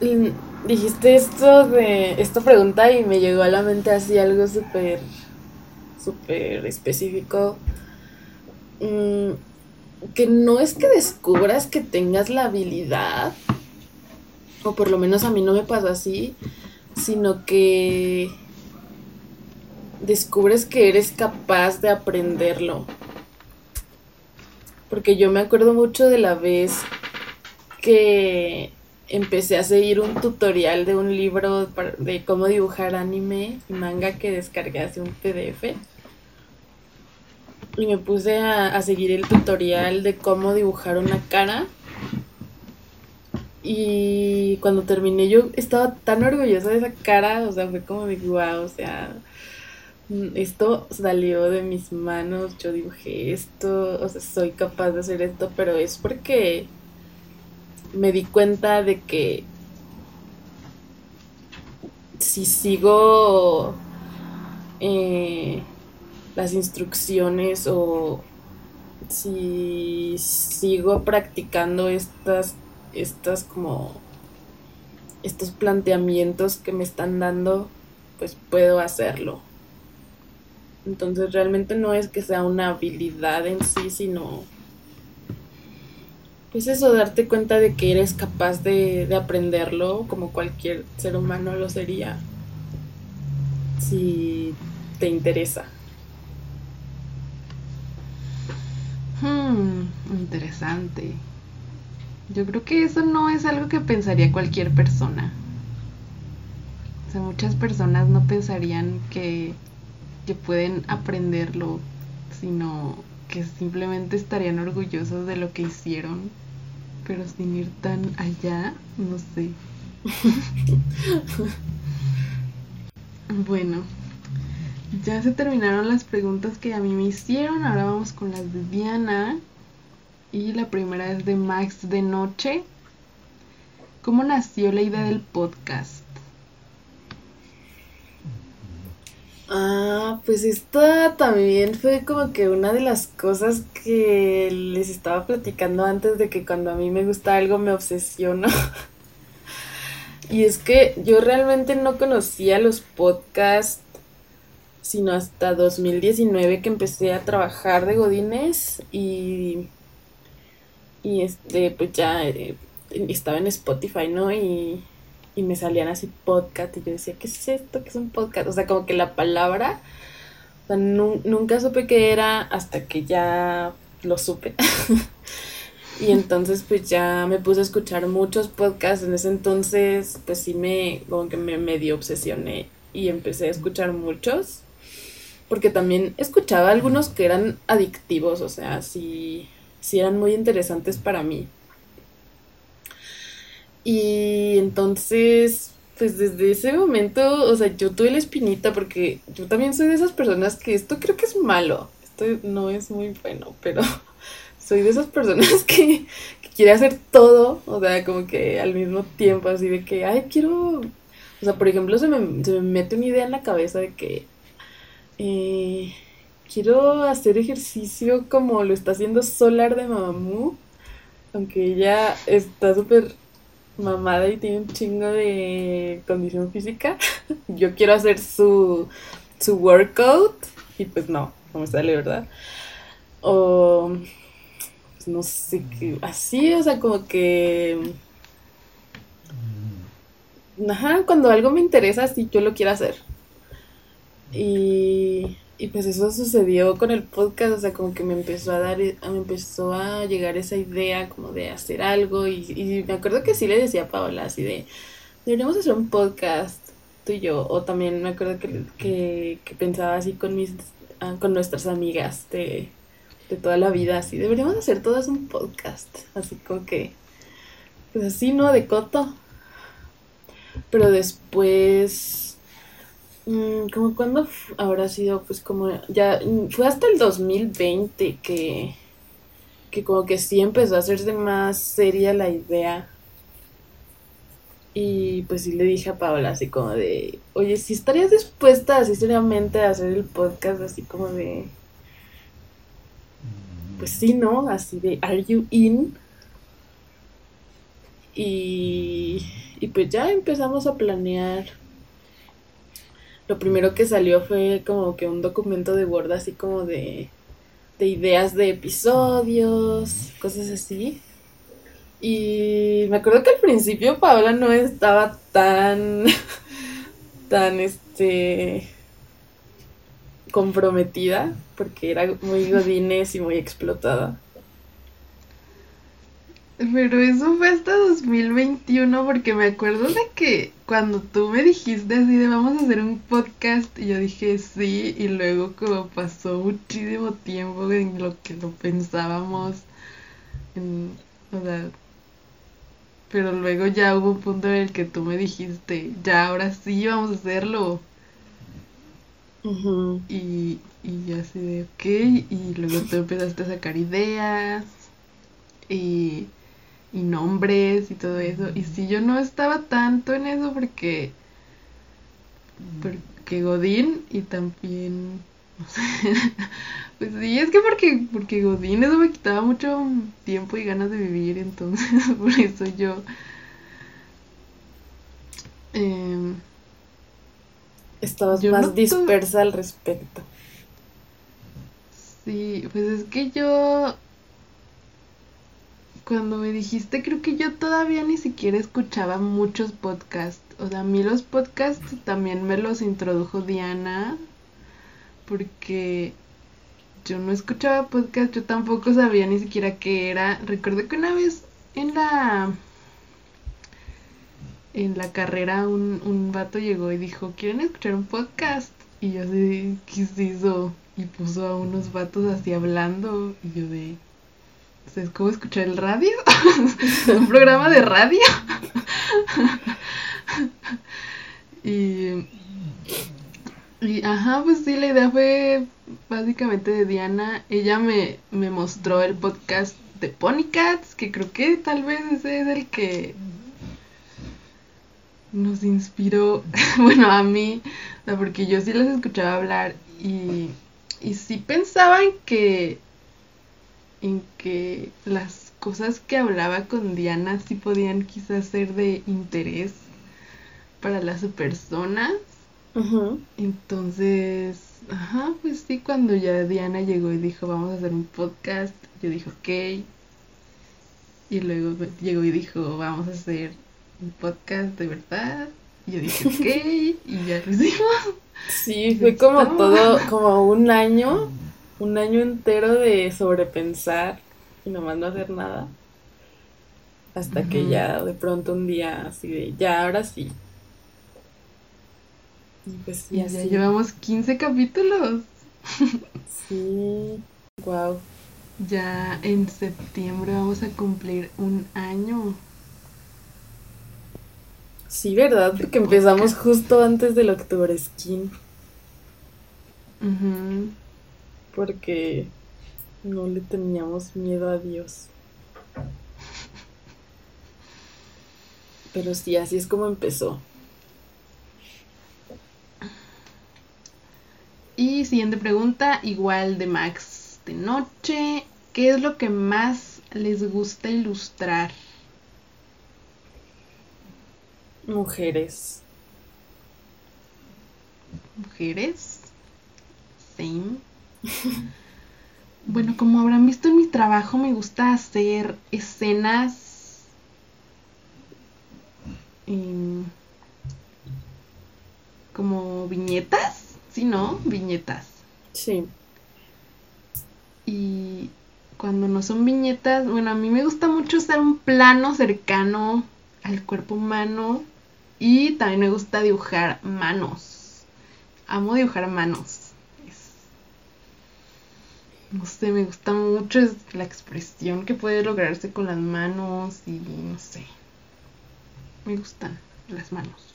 mm, dijiste esto de esta pregunta y me llegó a la mente así algo súper súper específico mm, que no es que descubras que tengas la habilidad o por lo menos a mí no me pasa así sino que descubres que eres capaz de aprenderlo. Porque yo me acuerdo mucho de la vez que empecé a seguir un tutorial de un libro de cómo dibujar anime manga que descargué hace un PDF. Y me puse a, seguir el tutorial de cómo dibujar una cara. Y cuando terminé yo estaba tan orgullosa de esa cara, o sea, fue como de wow, o sea, esto salió de mis manos, yo dibujé esto, o sea, soy capaz de hacer esto, pero es porque me di cuenta de que si sigo eh, las instrucciones o si sigo practicando estas, estas como estos planteamientos que me están dando, pues puedo hacerlo. Entonces realmente no es que sea una habilidad en sí, sino pues eso, darte cuenta de que eres capaz de, aprenderlo como cualquier ser humano lo sería si te interesa. Hmm, interesante. Yo creo que eso no es algo que pensaría cualquier persona. O sea, muchas personas no pensarían que, que pueden aprenderlo, sino que simplemente estarían orgullosos de lo que hicieron pero sin ir tan allá, no sé. <laughs> bueno, ya se terminaron las preguntas que a mí me hicieron, ahora vamos con las de Diana. Y la primera es de Max de Noche. ¿Cómo nació la idea del podcast? Ah, pues esta también fue como que una de las cosas que les estaba platicando antes de que cuando a mí me gusta algo me obsesiono. <laughs> y es que yo realmente no conocía los podcasts sino hasta 2019 que empecé a trabajar de godines y y este pues ya eh, estaba en Spotify, ¿no? Y, y me salían así podcast y yo decía, ¿qué es esto? ¿Qué es un podcast? O sea, como que la palabra, o sea, nunca supe qué era hasta que ya lo supe. <laughs> y entonces pues ya me puse a escuchar muchos podcasts. En ese entonces pues sí me, como que me medio obsesioné y empecé a escuchar muchos. Porque también escuchaba algunos que eran adictivos, o sea, sí, sí eran muy interesantes para mí. Y entonces, pues desde ese momento, o sea, yo tuve la espinita porque yo también soy de esas personas que esto creo que es malo, esto no es muy bueno, pero <laughs> soy de esas personas <laughs> que, quiere hacer todo, o sea, como que al mismo tiempo, así de que, ay, quiero, o sea, por ejemplo, se me, se me mete una idea en la cabeza de que eh, quiero hacer ejercicio como lo está haciendo Solar de Mamamoo, aunque ella está súper mamada y tiene un chingo de condición física. <laughs> Yo quiero hacer su, su workout y pues no, no me sale, ¿verdad? O pues no sé qué, así, o sea, como que... Ajá, cuando algo me interesa, sí, yo lo quiero hacer. Y y pues eso sucedió con el podcast, o sea, como que me empezó a dar, me empezó a llegar esa idea como de hacer algo y, me acuerdo que sí le decía a Paola así de, deberíamos hacer un podcast tú y yo, o también me acuerdo que, pensaba así con mis, ah, con nuestras amigas de, de toda la vida, así, deberíamos hacer todas un podcast, así como que, pues así, ¿no? De coto. Pero después como cuando habrá sido, pues como ya mm, fue hasta el 2020 que, que como que sí empezó a hacerse más seria la idea. Y pues sí le dije a Paola así como de, oye, si estarías dispuesta así seriamente a hacer el podcast así como de, pues sí, ¿no? Así de, ¿are you in? Y, y pues ya empezamos a planear lo primero que salió fue como que un documento de Word así como de, de ideas de episodios, cosas así. Y me acuerdo que al principio Paola no estaba tan, <laughs> tan, este, comprometida, porque era muy godines y muy explotada. Pero eso fue hasta 2021 porque me acuerdo de que cuando tú me dijiste así de vamos a hacer un podcast y yo dije sí y luego como pasó muchísimo tiempo en lo que lo pensábamos, o sea, pero luego ya hubo un punto en el que tú me dijiste ya ahora sí vamos a hacerlo. y, y así de ok y luego tú empezaste a sacar ideas y y nombres y todo eso. Y si yo no estaba tanto en eso porque porque Godín y también <laughs> pues sí, es que porque porque Godín eso me quitaba mucho tiempo y ganas de vivir, entonces <laughs> por eso yo eh, estabas más dispersa al respecto. Sí, pues es que yo cuando me dijiste, creo que yo todavía ni siquiera escuchaba muchos podcasts. O sea, a mí los podcasts también me los introdujo Diana, porque yo no escuchaba podcast, yo tampoco sabía ni siquiera qué era. Recuerdo que una vez en la en la carrera un, un vato llegó y dijo, ¿quieren escuchar un podcast? Y yo así, ¿qué se hizo? Y puso a unos vatos así hablando y yo de, es como escuchar el radio, <laughs> un programa de radio. <laughs> y, y, ajá, pues sí, la idea fue básicamente de Diana. Ella me, me mostró el podcast de Ponycats, que creo que tal vez ese es el que nos inspiró, <laughs> bueno, a mí, porque yo sí les escuchaba hablar y, y sí pensaba en que en que las cosas que hablaba con Diana sí podían quizás ser de interés para las personas. Entonces, ajá, pues sí, cuando ya Diana llegó y dijo, vamos a hacer un podcast, yo dije, ok. Y luego llegó y dijo, vamos a hacer un podcast de verdad. Y yo dije, ok, <laughs> y ya lo hicimos. Sí, fue como todo, como un año, un año entero de sobrepensar y nomás no hacer nada. Hasta que ya de pronto un día así de, ya, ahora sí. Y pues ya llevamos 15 capítulos. sí, wow. Ya en septiembre vamos a cumplir un año. Sí, ¿verdad? Porque empezamos justo antes del October Skin. Porque no le teníamos miedo a Dios. Pero sí, así es como empezó. Y siguiente pregunta, igual de Max de noche. ¿Qué es lo que más les gusta ilustrar? Mujeres. Mujeres. Same. <laughs> bueno, como habrán visto en mi trabajo, me gusta hacer escenas. Em, como viñetas, ¿sí, no? Viñetas. Sí. Y cuando no son viñetas, bueno, a mí me gusta mucho hacer un plano cercano al cuerpo humano y también me gusta dibujar manos. Amo dibujar manos. No sé, me gusta mucho la expresión que puede lograrse con las manos y no sé. Me gustan las manos.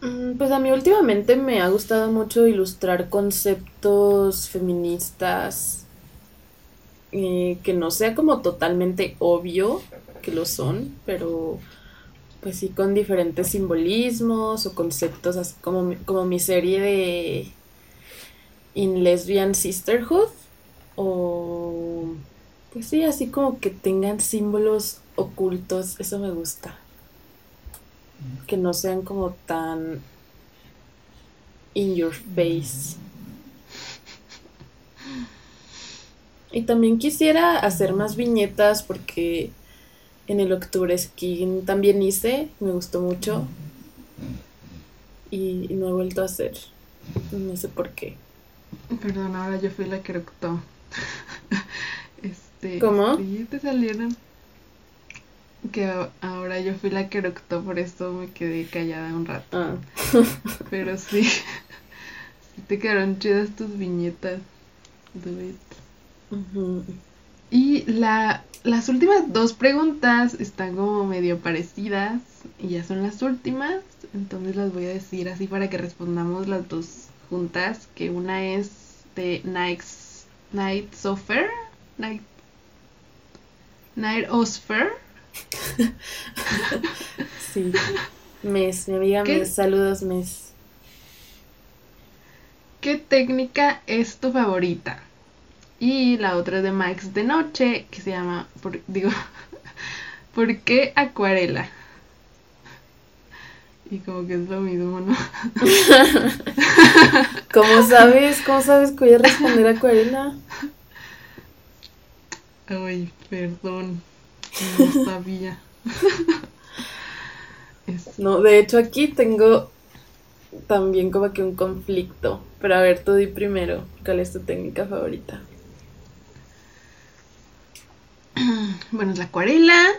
Mm, pues a mí últimamente me ha gustado mucho ilustrar conceptos feministas eh, que no sea como totalmente obvio que lo son, pero pues sí con diferentes simbolismos o conceptos, así como, como mi serie de In Lesbian Sisterhood, o pues sí, así como que tengan símbolos ocultos, eso me gusta. Que no sean como tan in your face. Y también quisiera hacer más viñetas porque en el octubre skin también hice, me gustó mucho. Y, no he vuelto a hacer. No sé por qué. Perdón, ahora yo fui la que eructó. <laughs> este, ¿Cómo? Sí, te salieron. Que ahora yo fui la que eructó, por eso me quedé callada un rato. Ah. <laughs> Pero sí, sí te quedaron chidas tus viñetas. Do it. Y la las últimas dos preguntas están como medio parecidas y ya son las últimas, entonces las voy a decir así para que respondamos las dos juntas, que una es de Night, Night Sofer, Night, Night Osfer. <laughs> sí, Mes, mi amiga Mes, saludos Mes. ¿Qué técnica es tu favorita? Y la otra es de Max de Noche, que se llama, por, digo, <laughs> ¿por qué acuarela? Y como que es lo mismo, ¿no? <laughs> ¿Cómo sabes? ¿Cómo sabes que voy a responder acuarela? Ay, perdón. No sabía. <laughs> No, de hecho aquí tengo también como que un conflicto. Pero a ver, tú di primero. ¿Cuál es tu técnica favorita? <clears throat> bueno, es la acuarela.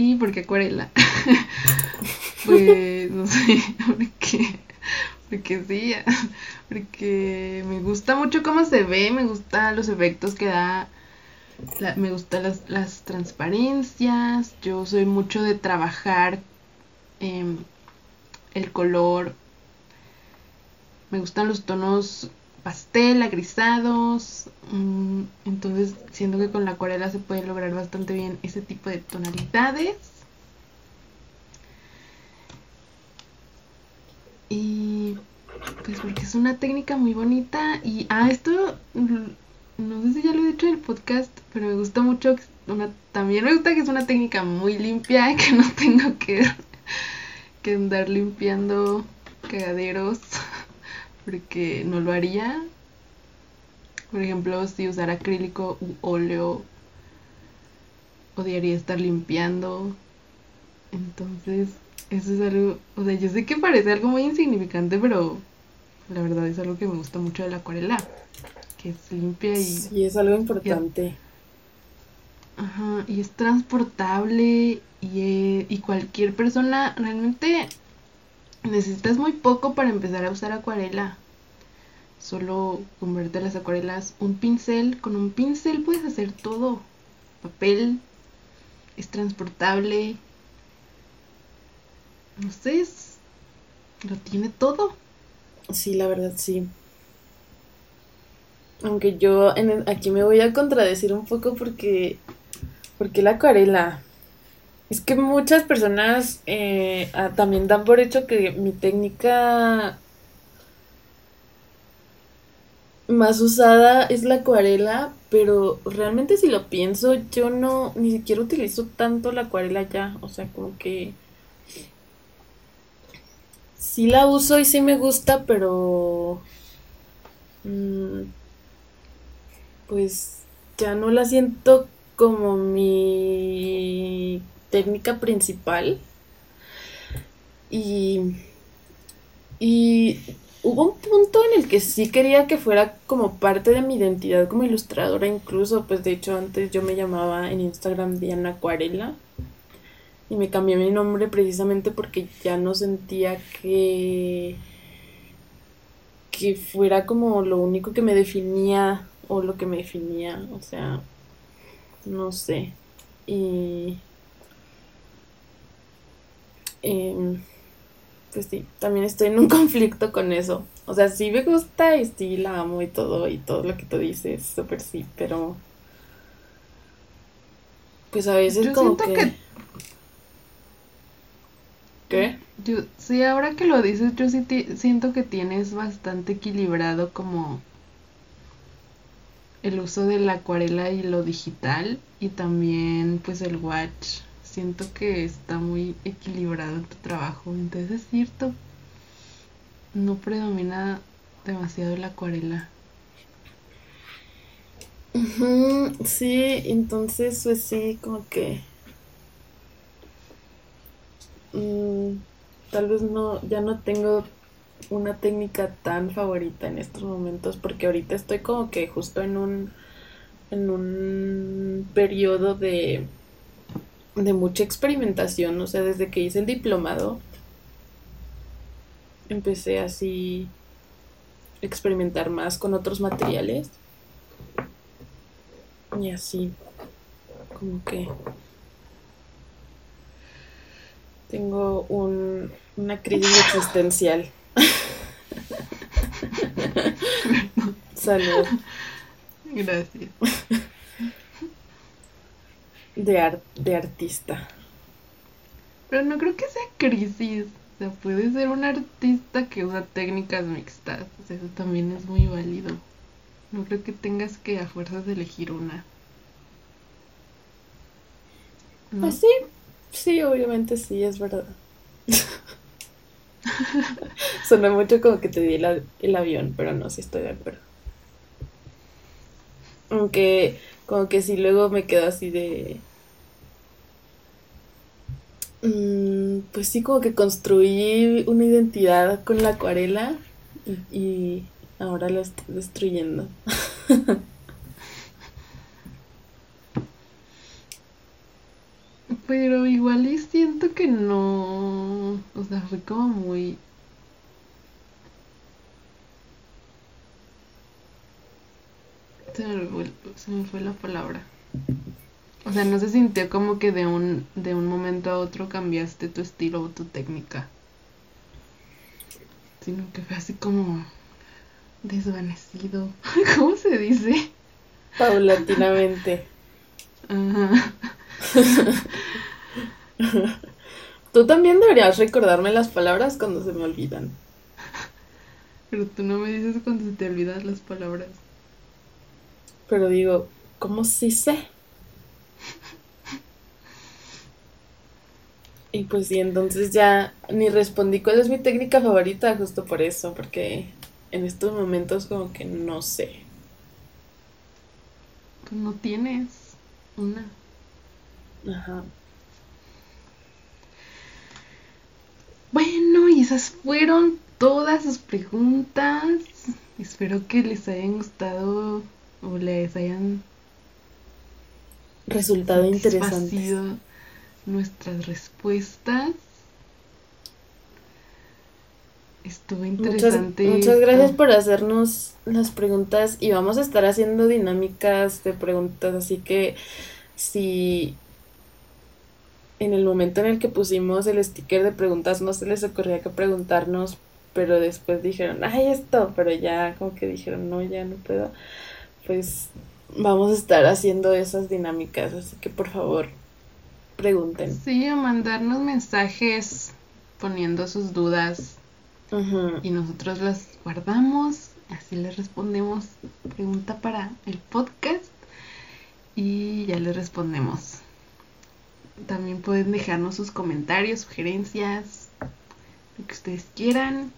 ¿Y por qué acuarela? <laughs> pues no sé, porque, porque sí, porque me gusta mucho cómo se ve, me gustan los efectos que da, me gustan las, las, transparencias, yo soy mucho de trabajar el color, me gustan los tonos pastel, agrisados. Mm, entonces siento que con la acuarela se puede lograr bastante bien ese tipo de tonalidades. Y pues porque es una técnica muy bonita. Y ah, esto no sé si ya lo he dicho en el podcast, pero me gusta mucho. Una, también me gusta que es una técnica muy limpia, <laughs> que no tengo que, que andar limpiando cagaderos porque no lo haría. Por ejemplo, si usar acrílico u óleo odiaría estar limpiando. Entonces, eso es algo, o sea, yo sé que parece algo muy insignificante, pero la verdad es algo que me gusta mucho de la acuarela, que es limpia y... Sí, es algo importante. Ajá, y es transportable y, eh, y cualquier persona realmente necesitas muy poco para empezar a usar acuarela. Solo convierte las acuarelas un pincel. Con un pincel puedes hacer todo. Papel. Es transportable. No sé, es- lo tiene todo. Sí, la verdad, sí. Aunque yo aquí me voy a contradecir un poco porque, porque la acuarela. Es que muchas personas eh, ah, también dan por hecho que mi técnica más usada es la acuarela, pero realmente si lo pienso, yo no ni siquiera utilizo tanto la acuarela ya. O sea, como que sí la uso y sí me gusta, pero mm, pues ya no la siento como mi técnica principal. Y, y hubo un punto en el que sí quería que fuera como parte de mi identidad como ilustradora, incluso, pues de hecho antes yo me llamaba en Instagram Diana Acuarela y me cambié mi nombre precisamente porque ya no sentía que que fuera como lo único que me definía o lo que me definía, o sea, no sé. Y em, pues sí, también estoy en un <laughs> conflicto con eso. O sea, sí me gusta y sí la amo y todo, y todo lo que tú dices, súper sí, pero pues a veces Yo como siento que... que- ¿Qué? Yo, sí, ahora que lo dices, yo sí siento que tienes bastante equilibrado como el uso de la acuarela y lo digital y también pues el watch. Siento que está muy equilibrado en tu trabajo, entonces es cierto. No predomina demasiado la acuarela. Sí, entonces pues sí, como que mm, tal vez no, ya no tengo una técnica tan favorita en estos momentos porque ahorita estoy como que justo en un en un periodo de de mucha experimentación, o sea, desde que hice el diplomado empecé así a experimentar más con otros materiales y así, como que tengo un, una crisis existencial. <laughs> Salud. Gracias. De, ar- de artista. Pero no creo que sea crisis. O sea, puede ser un artista que usa técnicas mixtas. O sea, eso también es muy válido. No creo que tengas que a fuerzas elegir una. ¿No? Pues sí, sí, obviamente sí, es verdad. <laughs> Sonó mucho como que te di el, el avión, pero no, sí estoy de acuerdo. Aunque, como que sí, luego me quedo así de... Mm, pues sí, como que construí una identidad con la acuarela y, y ahora la estoy destruyendo. <laughs> Pero igual y siento que no. O sea, fue como muy. Se me fue, se me fue la palabra. O sea, no se sintió como que de un, de un momento a otro cambiaste tu estilo o tu técnica. Sino que fue así como desvanecido. <laughs> ¿Cómo se dice? Paulatinamente. Ajá. <laughs> Tú también deberías recordarme las palabras cuando se me olvidan. Pero tú no me dices cuando se te olvidan las palabras. Pero digo, ¿cómo sí sé? Y pues sí, entonces ya ni respondí cuál es mi técnica favorita justo por eso, porque en estos momentos como que no sé. Pues no tienes una. Ajá. Bueno, y esas fueron todas sus preguntas. Espero que les hayan gustado o les hayan Resultado interesante. nuestras respuestas. Estuvo Muchas, interesante. muchas esto. gracias por hacernos las preguntas y vamos a estar haciendo dinámicas de preguntas, así que si en el momento en el que pusimos el sticker de preguntas no se les ocurría que preguntarnos, pero después dijeron, ay, esto, pero ya como que dijeron, no, ya no puedo, pues vamos a estar haciendo esas dinámicas, así que por favor, pregunten. Sí, o mandarnos mensajes poniendo sus dudas y nosotros las guardamos, así les respondemos pregunta para el podcast y ya les respondemos. También pueden dejarnos sus comentarios, sugerencias, lo que ustedes quieran.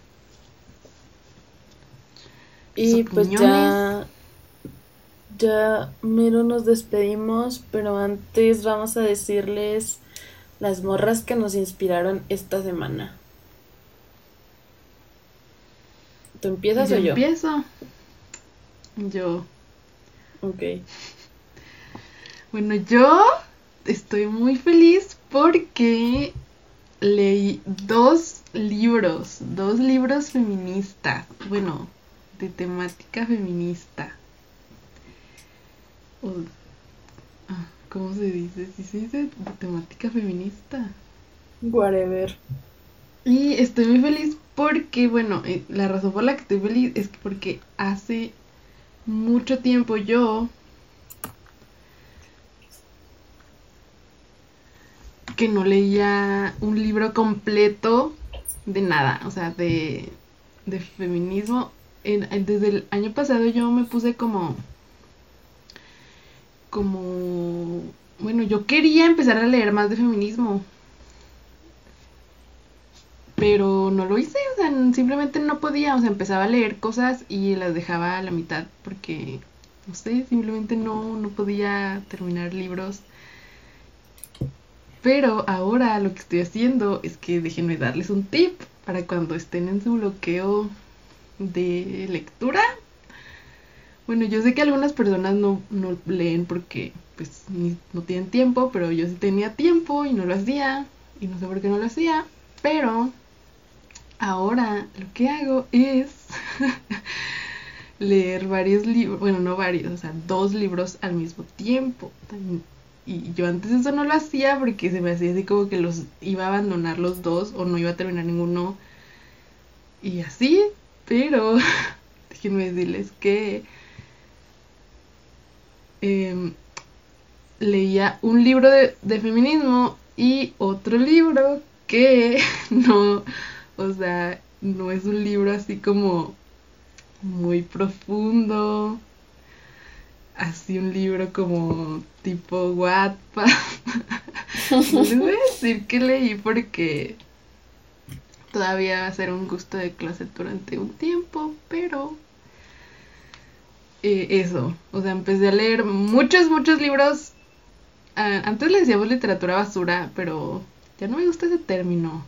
Y pues ya. Ya mero nos despedimos, pero antes vamos a decirles las morras que nos inspiraron esta semana. ¿Tú empiezas yo o yo? empiezo. Yo. Ok. Bueno, yo estoy muy feliz porque leí dos libros, dos libros feministas, bueno, de temática feminista. O- ah, ¿Cómo se dice? Sí se dice de temática feminista. Whatever. Y estoy muy feliz porque, bueno, eh, la razón por la que estoy feliz es que porque hace mucho tiempo yo que no leía un libro completo de nada, o sea, de, de feminismo. En- en- desde el año pasado yo me puse como, como, bueno, yo quería empezar a leer más de feminismo, pero no lo hice, o sea, simplemente no podía, o sea, empezaba a leer cosas y las dejaba a la mitad porque, no sé, simplemente no, no podía terminar libros. Pero ahora lo que estoy haciendo es que déjenme darles un tip para cuando estén en su bloqueo de lectura. Bueno, yo sé que algunas personas no, no leen porque pues no tienen tiempo, pero yo sí tenía tiempo y no lo hacía y no sé por qué no lo hacía, pero ahora lo que hago es <laughs> leer varios libros, bueno, no varios, o sea, dos libros al mismo tiempo. Y yo antes eso no lo hacía porque se me hacía así como que los iba a abandonar los dos o no iba a terminar ninguno. Y así, pero <laughs> déjenme decirles que em, leía un libro de, feminismo y otro libro que <laughs> no, o sea, no es un libro así como muy profundo, así un libro como tipo Wattpad. <laughs> No les voy a decir que leí porque todavía va a ser un gusto de closet durante un tiempo, pero eh, eso, o sea, empecé a leer muchos, muchos libros. Ah, antes le decíamos literatura basura, pero ya no me gusta ese término.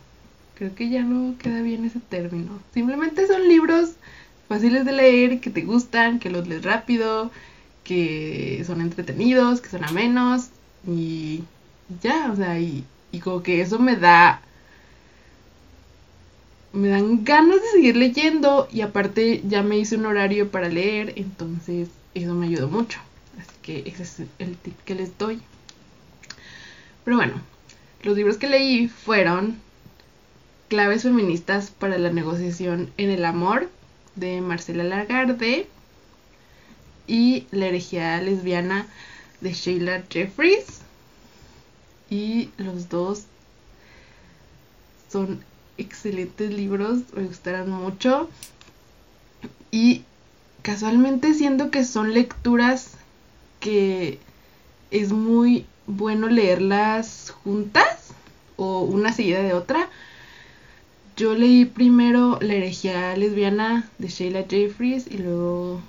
Creo que ya no queda bien ese término. Simplemente son libros fáciles de leer, que te gustan, que los lees rápido, que son entretenidos, que son amenos y ya, o sea, y, y como que eso me da me dan ganas de seguir leyendo y aparte ya me hice un horario para leer, entonces eso me ayudó mucho. Así que ese es el tip que les doy. Pero bueno, los libros que leí fueron Claves feministas para la negociación en el amor de Marcela Lagarde y La herejía lesbiana de Sheila Jeffries. Y los dos son excelentes libros, me gustaron mucho. Y casualmente siento que son lecturas que es muy bueno leerlas juntas o una seguida de otra. Yo leí primero La herejía lesbiana de Sheila Jeffries y luego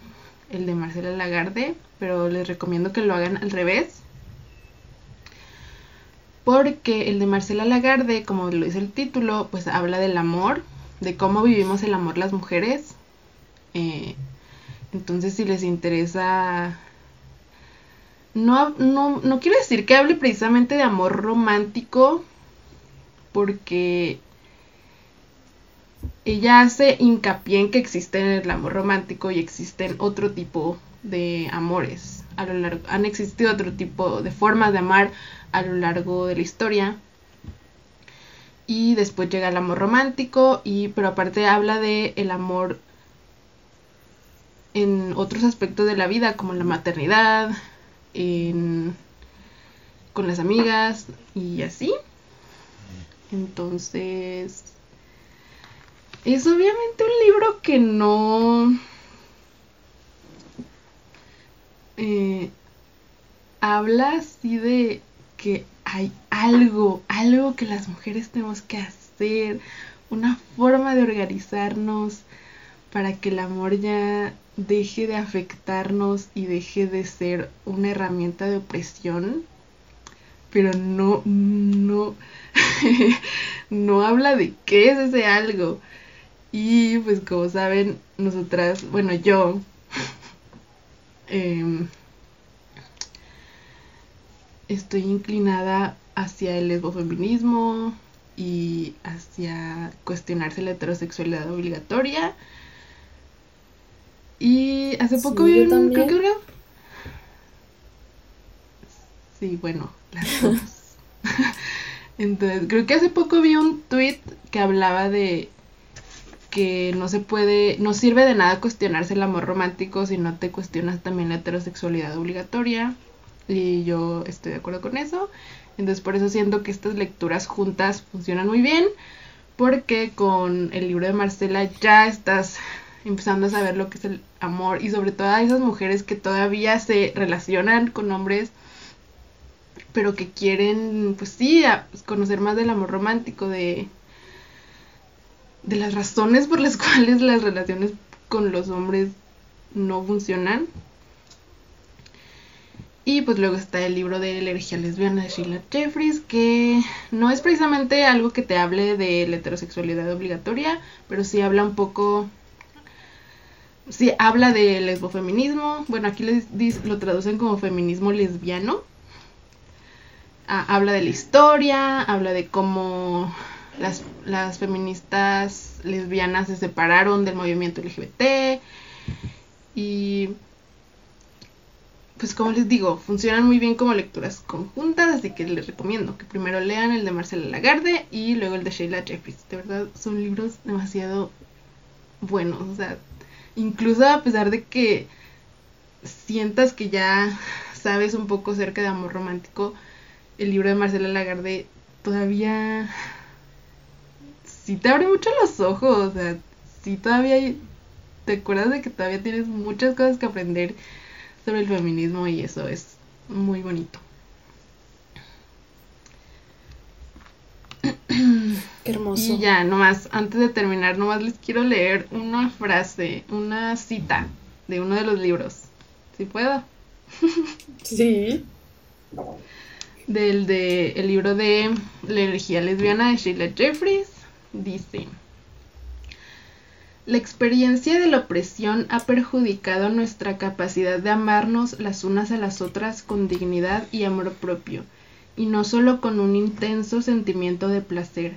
el de Marcela Lagarde, pero les recomiendo que lo hagan al revés. Porque el de Marcela Lagarde, como lo dice el título, pues habla del amor, de cómo vivimos el amor las mujeres. Eh, entonces, si les interesa no, no, no quiero decir que hable precisamente de amor romántico, porque ella hace hincapié en que existe el amor romántico y existen otro tipo de amores. A lo largo, han existido otro tipo de formas de amar a lo largo de la historia. Y después llega el amor romántico, y, pero aparte habla de el amor en otros aspectos de la vida, como la maternidad, con las amigas y así. Entonces, es obviamente un libro que no eh, habla así de que hay algo, algo que las mujeres tenemos que hacer, una forma de organizarnos para que el amor ya deje de afectarnos y deje de ser una herramienta de opresión, pero no, no, <laughs> no habla de qué es ese algo. Y pues como saben, nosotras, bueno, yo, em, estoy inclinada hacia el lesbofeminismo y hacia cuestionarse la heterosexualidad obligatoria. Y hace poco vi un, creo que Sí, bueno, las dos. <laughs> Entonces, creo que hace poco vi un tweet que hablaba de que no se puede, no sirve de nada cuestionarse el amor romántico si no te cuestionas también la heterosexualidad obligatoria. Y yo estoy de acuerdo con eso. Entonces por eso siento que estas lecturas juntas funcionan muy bien. Porque con el libro de Marcela ya estás empezando a saber lo que es el amor y sobre todo a esas mujeres que todavía se relacionan con hombres pero que quieren pues sí conocer más del amor romántico de de las razones por las <laughs> cuales las relaciones con los hombres no funcionan y pues luego está el libro de la lesbiana de Sheila Jeffries, que no es precisamente algo que te hable de la heterosexualidad obligatoria, pero sí habla un poco sí habla de lesbofeminismo. Bueno, aquí lo traducen como feminismo lesbiano. Ah, habla de la historia, habla de cómo las, las, feministas lesbianas se separaron del movimiento LGBT. Y pues como les digo, funcionan muy bien como lecturas conjuntas, así que les recomiendo que primero lean el de Marcela Lagarde y luego el de Sheila Jeffries. De verdad son libros demasiado buenos, o sea, incluso a pesar de que sientas que ya sabes un poco acerca de amor romántico, el libro de Marcela Lagarde todavía sí te abre mucho los ojos, o sea, sí todavía te acuerdas de que todavía tienes muchas cosas que aprender sobre el feminismo y eso es muy bonito. hermoso. Y ya, nomás, antes de terminar, nomás les quiero leer una frase, una cita de uno de los libros. ¿Si puedo? <laughs> Sí. Del de el libro de La energía lesbiana de Sheila Jeffries. Dice. La experiencia de la opresión ha perjudicado nuestra capacidad de amarnos las unas a las otras con dignidad y amor propio, y no solo con un intenso sentimiento de placer,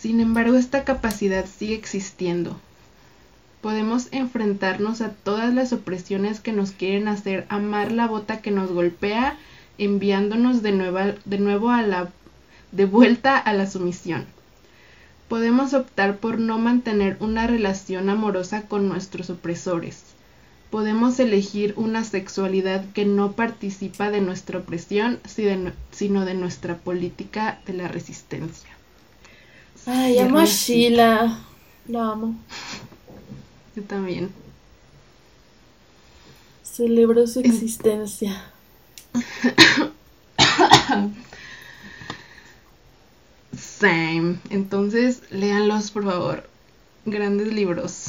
sin embargo, esta capacidad sigue existiendo. Podemos enfrentarnos a todas las opresiones que nos quieren hacer amar la bota que nos golpea, enviándonos de, de nuevo a la, de vuelta a la sumisión. Podemos optar por no mantener una relación amorosa con nuestros opresores. Podemos elegir una sexualidad que no participa de nuestra opresión, sino de nuestra política de la resistencia. Ay, amo a Sheila. Lo amo. Yo también. Celebro su existencia. <coughs> <coughs> Entonces, léanlos, por favor. Grandes libros.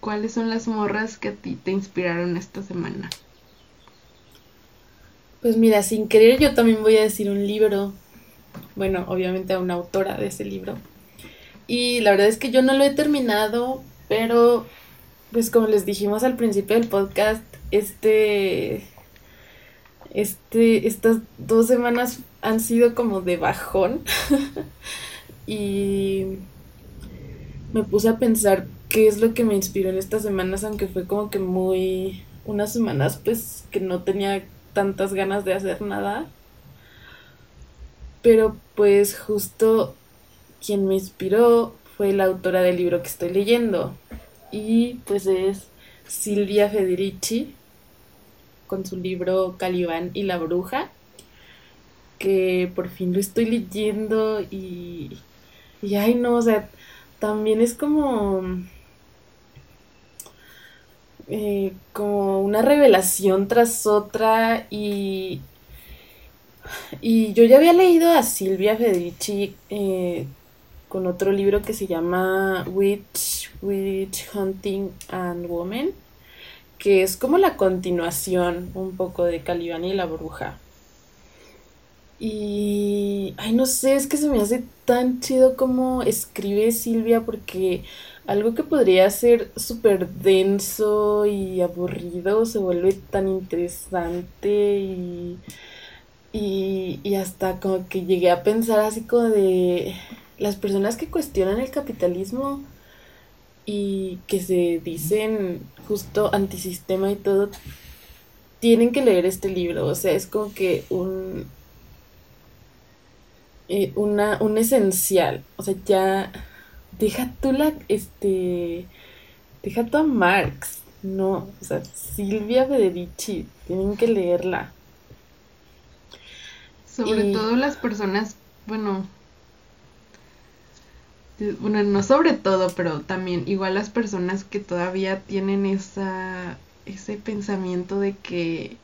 ¿Cuáles son las morras que a ti te inspiraron esta semana? Pues mira, sin querer yo también voy a decir un libro. Bueno, obviamente a una autora de ese libro. Y la verdad es que yo no lo he terminado, pero pues como les dijimos al principio del podcast, este este estas dos semanas han sido como de bajón. <laughs> y me puse a pensar qué es lo que me inspiró en estas semanas, aunque fue como que muy unas semanas pues que no tenía tantas ganas de hacer nada. Pero pues justo quien me inspiró fue la autora del libro que estoy leyendo. Y pues es Silvia Federici con su libro Calibán y la bruja. Que por fin lo estoy leyendo y... Y ay no, o sea, también es como eh, como una revelación tras otra y, y yo ya había leído a Silvia Federici eh, con otro libro que se llama Witch, Witch Hunting and Woman, que es como la continuación un poco de Calibán y la bruja. Y, ay, no sé, es que se me hace tan chido como escribe Silvia porque algo que podría ser súper denso y aburrido se vuelve tan interesante y, y, hasta como que llegué a pensar así como de las personas que cuestionan el capitalismo y que se dicen justo antisistema y todo, tienen que leer este libro. O sea, es como que un, eh, una, un esencial. O sea, ya deja tú la, este, deja tú a Marx, no, o sea, Silvia Federici, tienen que leerla. Sobre todo las personas, bueno, bueno, no sobre todo, pero también igual las personas que todavía tienen esa, ese pensamiento de que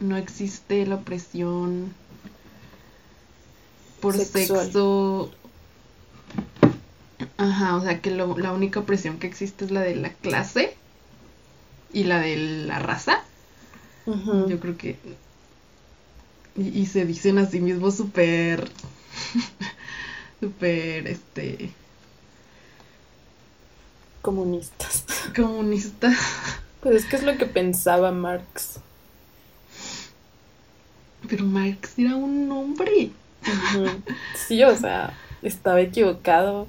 no existe la opresión por sexo Ajá, o sea que la única opresión que existe es la de la clase y la de la raza. Yo creo que... Y, se dicen a sí mismos súper... <laughs> súper, este... Comunistas. <laughs> Comunistas. Pues es que es lo que pensaba Marx. Pero Marx era un hombre. Sí, o sea, estaba equivocado.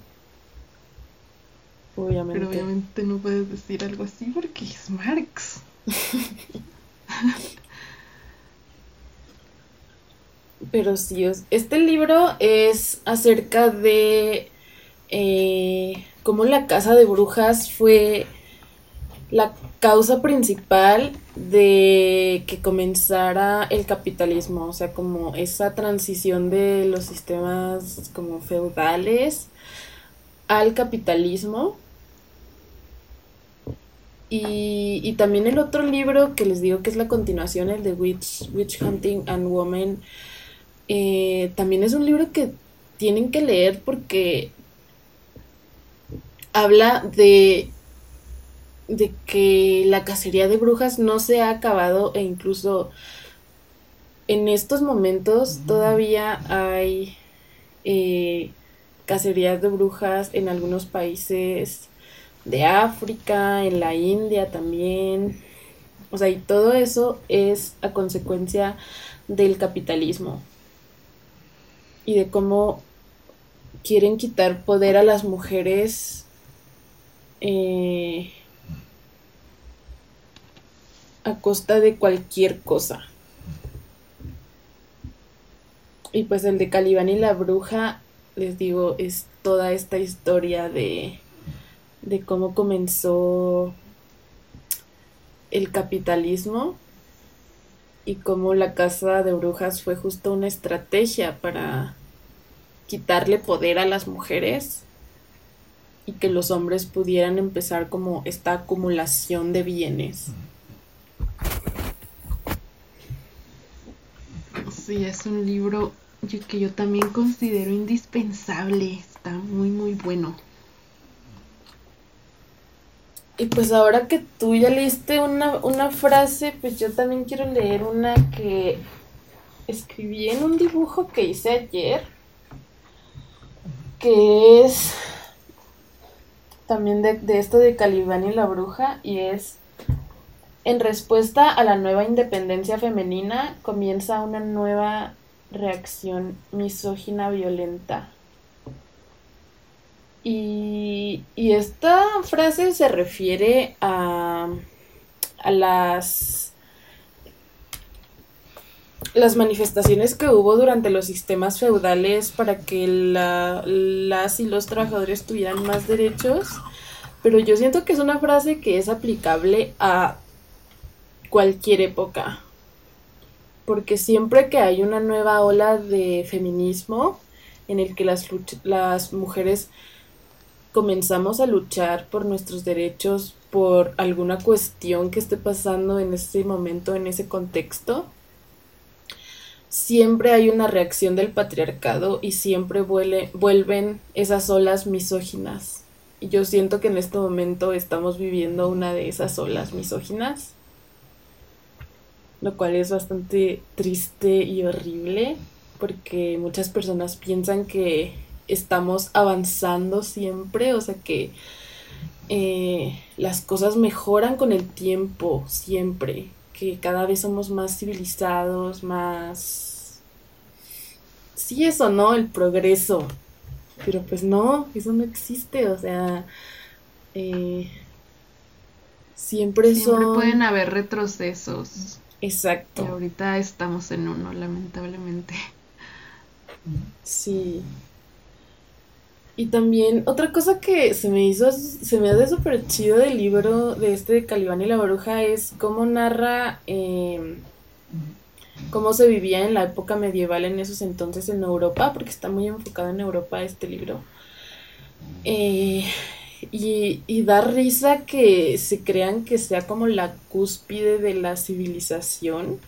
Obviamente. Pero obviamente no puedes decir algo así porque es Marx. <laughs> Pero sí, este libro es acerca de eh, cómo la casa de brujas fue la causa principal de que comenzara el capitalismo, o sea, como esa transición de los sistemas como feudales al capitalismo. Y, también el otro libro que les digo que es la continuación, el de Witch, Witch Hunting and Woman, eh, también es un libro que tienen que leer porque habla de, de que la cacería de brujas no se ha acabado e incluso en estos momentos todavía hay eh, cacerías de brujas en algunos países de África, en la India también. O sea, y todo eso es a consecuencia del capitalismo y de cómo quieren quitar poder a las mujeres eh, a costa de cualquier cosa. Y pues el de Calibán y la bruja, les digo, es toda esta historia de de cómo comenzó el capitalismo y cómo la casa de brujas fue justo una estrategia para quitarle poder a las mujeres y que los hombres pudieran empezar como esta acumulación de bienes. Sí, es un libro que yo también considero indispensable, está muy muy bueno. Y pues ahora que tú ya leíste una, frase, pues yo también quiero leer una que escribí en un dibujo que hice ayer, que es también de, esto de Calibán y la bruja, y es, en respuesta a la nueva independencia femenina, comienza una nueva reacción misógina violenta. Y, y esta frase se refiere a, a las las manifestaciones que hubo durante los sistemas feudales para que las y los trabajadores tuvieran más derechos, pero yo siento que es una frase que es aplicable a cualquier época, porque siempre que hay una nueva ola de feminismo en el que las, las mujeres comenzamos a luchar por nuestros derechos, por alguna cuestión que esté pasando en ese momento, en ese contexto, siempre hay una reacción del patriarcado y siempre vuelven esas olas misóginas. Y yo siento que en este momento estamos viviendo una de esas olas misóginas, lo cual es bastante triste y horrible porque muchas personas piensan que estamos avanzando siempre, o sea que eh, las cosas mejoran con el tiempo, siempre, que cada vez somos más civilizados, más... Sí, eso, ¿no? El progreso. Pero pues no, eso no existe, o sea... Eh, siempre, siempre pueden haber retrocesos. Exacto. Y ahorita estamos en uno, lamentablemente. Sí. Y también otra cosa que se me hizo, se me hace súper chido del libro de este de Calibán y la Bruja es cómo narra em, cómo se vivía en la época medieval en esos entonces en Europa, porque está muy enfocado en Europa este libro. Eh, y, y da risa que se crean que sea como la cúspide de la civilización.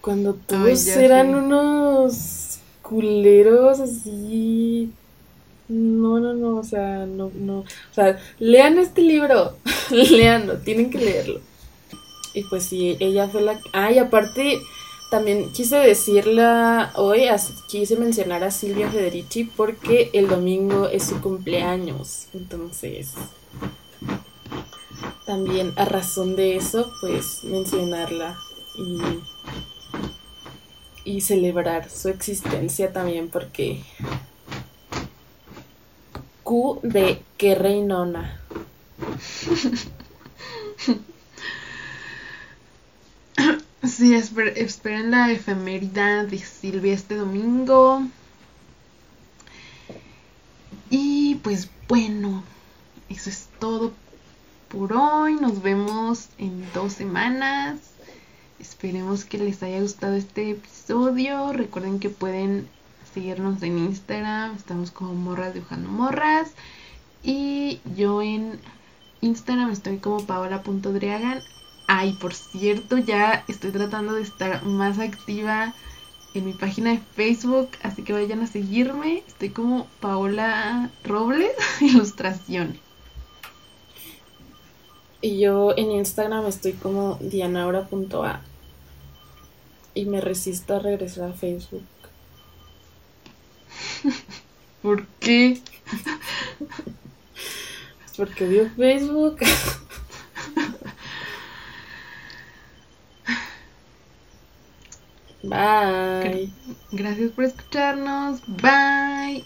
Cuando todos eran unos culeros así. No, no, no, o sea, no, no. O sea, lean este libro, <laughs> leanlo, tienen que leerlo. Y pues sí, ella fue la... Ah, y aparte, también quise decirla hoy, quise mencionar a Silvia Federici porque el domingo es su cumpleaños. Entonces, también a razón de eso, pues mencionarla. Y y celebrar su existencia también porque Q de que reinona. <laughs> Sí, esperen la efemérida de Silvia este domingo. Y pues bueno, eso es todo por hoy. Nos vemos en dos semanas. Esperemos que les haya gustado este episodio. Recuerden que pueden seguirnos en Instagram. Estamos como morras dibujando morras. Y yo en Instagram estoy como paola.driagan. Ay, por cierto, ya estoy tratando de estar más activa en mi página de Facebook. Así que vayan a seguirme. Estoy como Paola Robles, <laughs> ilustración. Y yo en Instagram estoy como dianaura.a. Y me resisto a regresar a Facebook. <laughs> ¿Por qué? <laughs> Porque dio Facebook. Bye. Gracias por escucharnos. Bye.